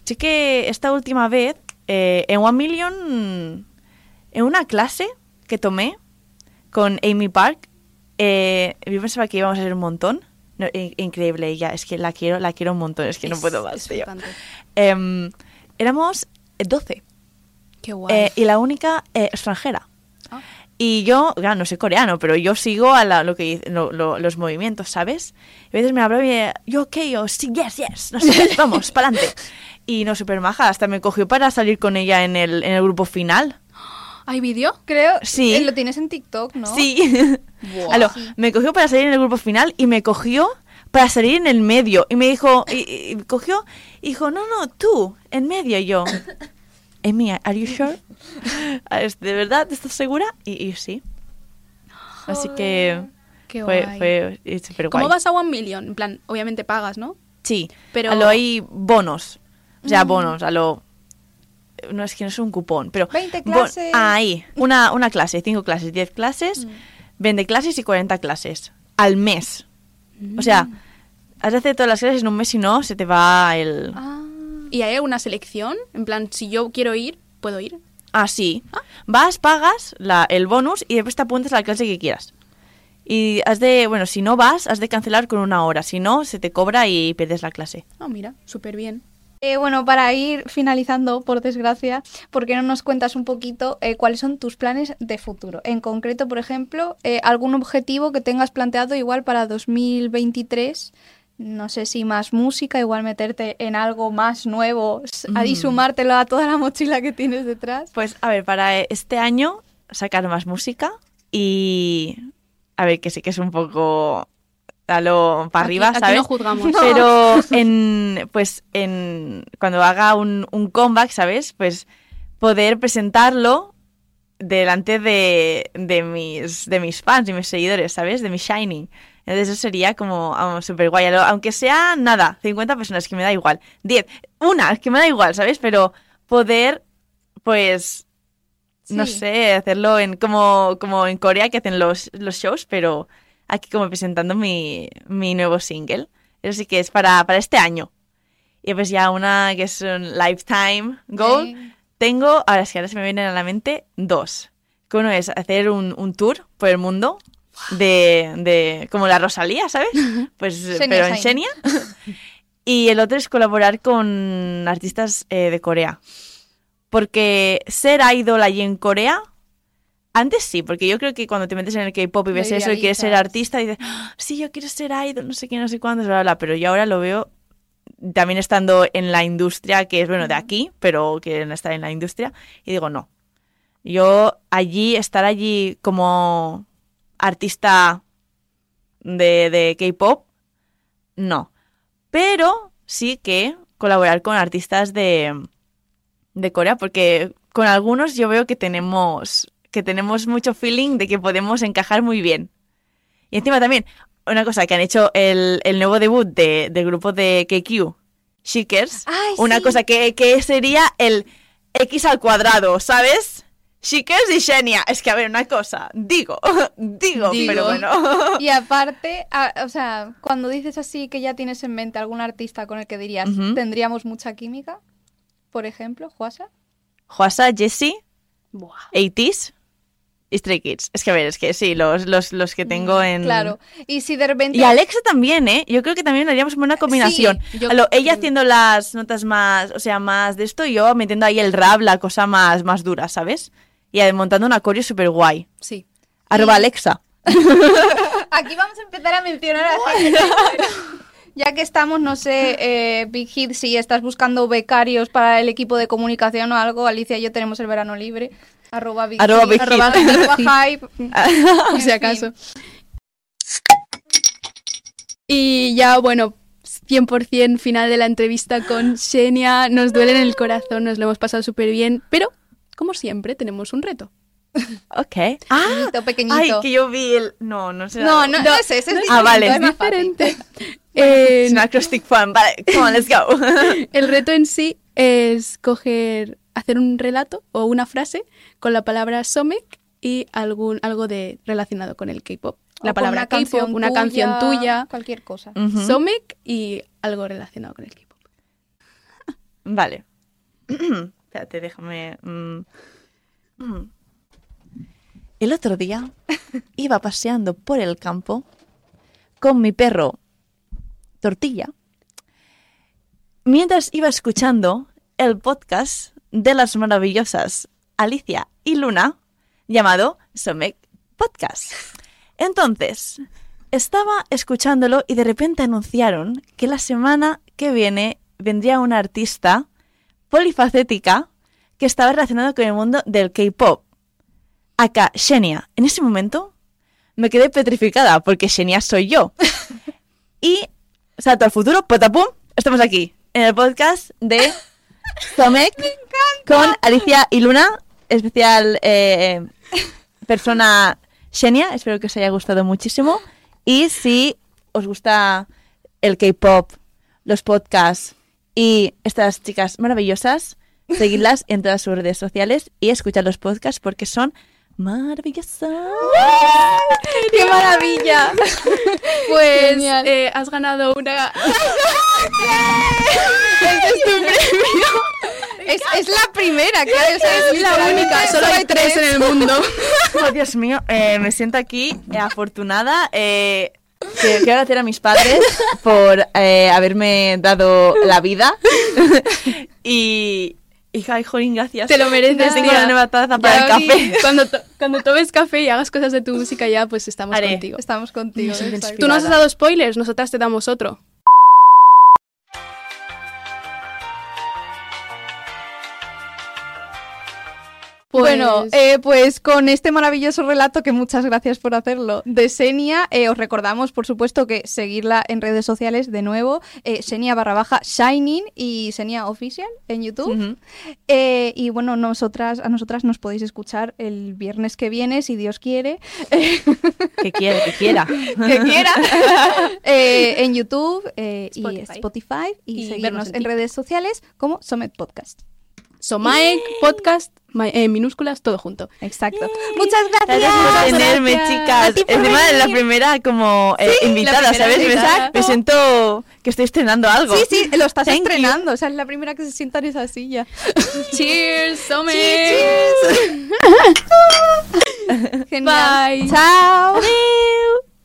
Sí que esta última vez, eh, en One Million, en una clase que tomé con Amy Park, eh, yo pensaba que íbamos a ser un montón. No, in- increíble ella, es que la quiero, la quiero un montón, es que no puedo más. tío. Em, éramos 12 Qué guay. eh, y la única eh, extranjera. Ah. Y yo, ya no sé coreano, pero yo sigo a la- lo que lo- lo- los movimientos, ¿sabes? Y a veces me habla y me yo, ok, yo, sí, yes, yes, no sé, vamos, para adelante. Y no, súper maja, hasta me cogió para salir con ella en el, en el grupo final. ¿Hay vídeo? Creo, Sí. eh, lo tienes en TikTok, ¿no? Sí. Buah. Aló, Sí. me cogió para salir en el grupo final y me cogió para salir en el medio. Y me dijo, y, y- cogió, y dijo, no, no, tú, en medio y yo. Amy, ¿are you sure? ¿De verdad? ¿Estás segura? Y, y sí. Así que Qué fue, guay. fue eh, guay. ¿Cómo vas a One Million? En plan, obviamente pagas, ¿no? Sí, Pero- hay bonos. O sea, bonos, a lo... No es que no es un cupón, pero... 20 bon- clases. Ah, ahí, una, una clase, cinco clases, 10 clases, 20 clases y 40 clases al mes. O sea, has de hacer todas las clases en un mes y no, se te va el... Ah, ¿Y hay alguna selección? En plan, si yo quiero ir, ¿puedo ir? Ah, sí. Vas, pagas la, el bonus y después te apuntas a la clase que quieras. Y has de, bueno, si no vas, has de cancelar con una hora. Si no, se te cobra y pierdes la clase. Ah, mira, súper bien. Eh, bueno, para ir finalizando, por desgracia, ¿por qué no nos cuentas un poquito eh, cuáles son tus planes de futuro? En concreto, por ejemplo, eh, algún objetivo que tengas planteado igual para 2023. No sé si más música, igual meterte en algo más nuevo s- y Mm. sumártelo a toda la mochila que tienes detrás. Pues a ver, para este año sacar más música y a ver, que sé que es un poco a lo para Aquí- arriba, aquí ¿sabes? no juzgamos. Pero en pues en cuando haga un, un comeback, ¿sabes? Pues poder presentarlo delante de, de mis de mis fans y mis seguidores, ¿sabes? De mi Shining. Entonces eso sería como vamos, súper guay. Aunque sea nada, 50 personas, que me da igual. 10, una, que me da igual, ¿sabes? Pero poder, pues, no sé, hacerlo en como, como en Corea que hacen los, los shows, pero aquí como presentando mi, mi nuevo single. Eso sí que es para, para este año. Y pues ya una que es un lifetime goal. Sí. Tengo, ahora que ahora se me vienen a la mente dos. Que uno es hacer un, un tour por el mundo de, de como la Rosalía, ¿sabes? Pues Xenia pero en. Xenia. Y el otro es colaborar con artistas eh, de Corea. Porque ser idol allí en Corea, antes sí, porque yo creo que cuando te metes en el K-pop y ves eso y quieres ser artista, dices, "Ah, sí, yo quiero ser idol, no sé qué, no sé cuándo, bla, bla, bla", pero yo ahora lo veo también estando en la industria, que es, bueno, de aquí, pero que no está en la industria, y digo, no. Yo allí, estar allí como artista de, de K-pop, no. Pero sí que colaborar con artistas de, de Corea, porque con algunos yo veo que tenemos, que tenemos mucho feeling de que podemos encajar muy bien. Y encima también, una cosa, que han hecho el, el nuevo debut de, del grupo de KQ, Shikers. Ay, una sí. cosa que, que sería el X al cuadrado, ¿sabes? Shikers y Shenia. Es que, a ver, una cosa, digo, digo, Digo. pero bueno. Y aparte, a- o sea, cuando dices así que ya tienes en mente algún artista con el que dirías, Ujú. tendríamos mucha química, por ejemplo, Juasa. Juasa, Jessie, Buah. 80s y Stray Kids. Es que, a ver, es que sí, los, los, los que tengo en... Mm, Claro. Y si de repente... Y Alexa también, ¿eh? Yo creo que también haríamos una buena combinación. Sí, yo- lo- ella haciendo las notas más, o sea, más de esto y yo metiendo ahí el rap, la cosa más, más dura, ¿sabes? Y montando una coreo súper guay. Sí. Arroba Alexa. Aquí vamos a empezar a mencionar a gente. Ya que estamos, no sé, eh, Big Hit, si estás buscando becarios para el equipo de comunicación o algo, Alicia y yo tenemos el verano libre. Arroba Big Arroba Big arroba, hype. Por si acaso. Y ya, bueno, 100% final de la entrevista con Xenia. Nos duele en el corazón, nos lo hemos pasado súper bien. Pero, como siempre, tenemos un reto. Ok. Ah, Pequeñito, pequeñito. ay, que yo vi el... No, no sé. No, no, no es ese, es Ah, vale. es. Diferente. Eh, Es un acrostic fan. Vale, come on, let's go. el reto en sí es coger, hacer un relato o una frase con la palabra Somek y algún, algo de relacionado con el K-pop. La palabra una K-pop, canción una canción tuya, Cualquier cosa. Somek y algo relacionado con el K-pop. Vale. Espérate, déjame. mm. Mm. El otro día iba paseando por el campo con mi perro Tortilla mientras iba escuchando el podcast de las maravillosas Alicia y Luna llamado Somek Podcast. Entonces, estaba escuchándolo y de repente anunciaron que la semana que viene vendría una artista polifacética que estaba relacionada con el mundo del K-pop. Acá, Xenia. En ese momento me quedé petrificada porque Xenia soy yo. y salto al futuro, potapum, estamos aquí en el podcast de Somek con Alicia y Luna, especial eh, persona Xenia. Espero que os haya gustado muchísimo. Y si os gusta el K-pop, los podcasts y estas chicas maravillosas, seguidlas en todas sus redes sociales y escuchad los podcasts porque son maravillosas. ¡Qué maravilla! Pues eh, has ganado una... Este es tu premio. Es, es la primera, claro, o sea, es la única, solo hay tres en el mundo. Oh, Dios mío, eh, me siento aquí eh, afortunada. Eh, que quiero agradecer a mis padres por eh, haberme dado la vida. y, hija, ay, jolín, gracias. Te lo mereces, Tengo una nueva taza para el café. Cuando, to- cuando tomes café y hagas cosas de tu música ya, pues estamos Haré. contigo. Estamos contigo. Tú no has dado spoilers, nosotras te damos otro. Pues- Bueno, eh, pues con este maravilloso relato, que muchas gracias por hacerlo, de Senia, eh, os recordamos, por supuesto, que seguirla en redes sociales de nuevo, eh, Senia barra baja Shining y Senia Official en YouTube. Eh, y bueno, nosotras, a nosotras nos podéis escuchar el viernes que viene, si Dios quiere, Que quiera, que quiera. que quiera, eh, en YouTube eh, y Spotify. Spotify y, Y seguirnos en en redes sociales como Somet Podcast. Somaek, podcast, ma- en minúsculas, todo junto. Exacto. Muchas gracias. Gracias por tenerme, gracias. chicas. A ti por Encima de la venir. primera como eh, invitada, la primera ¿sabes? Me- invitada. Me, siento que estoy estrenando algo. Sí, sí, lo estás Thank you. estrenando. O sea, es la primera que se sienta en esa silla. Cheers, Somaek. Genial. Bye. Chao. Adiós.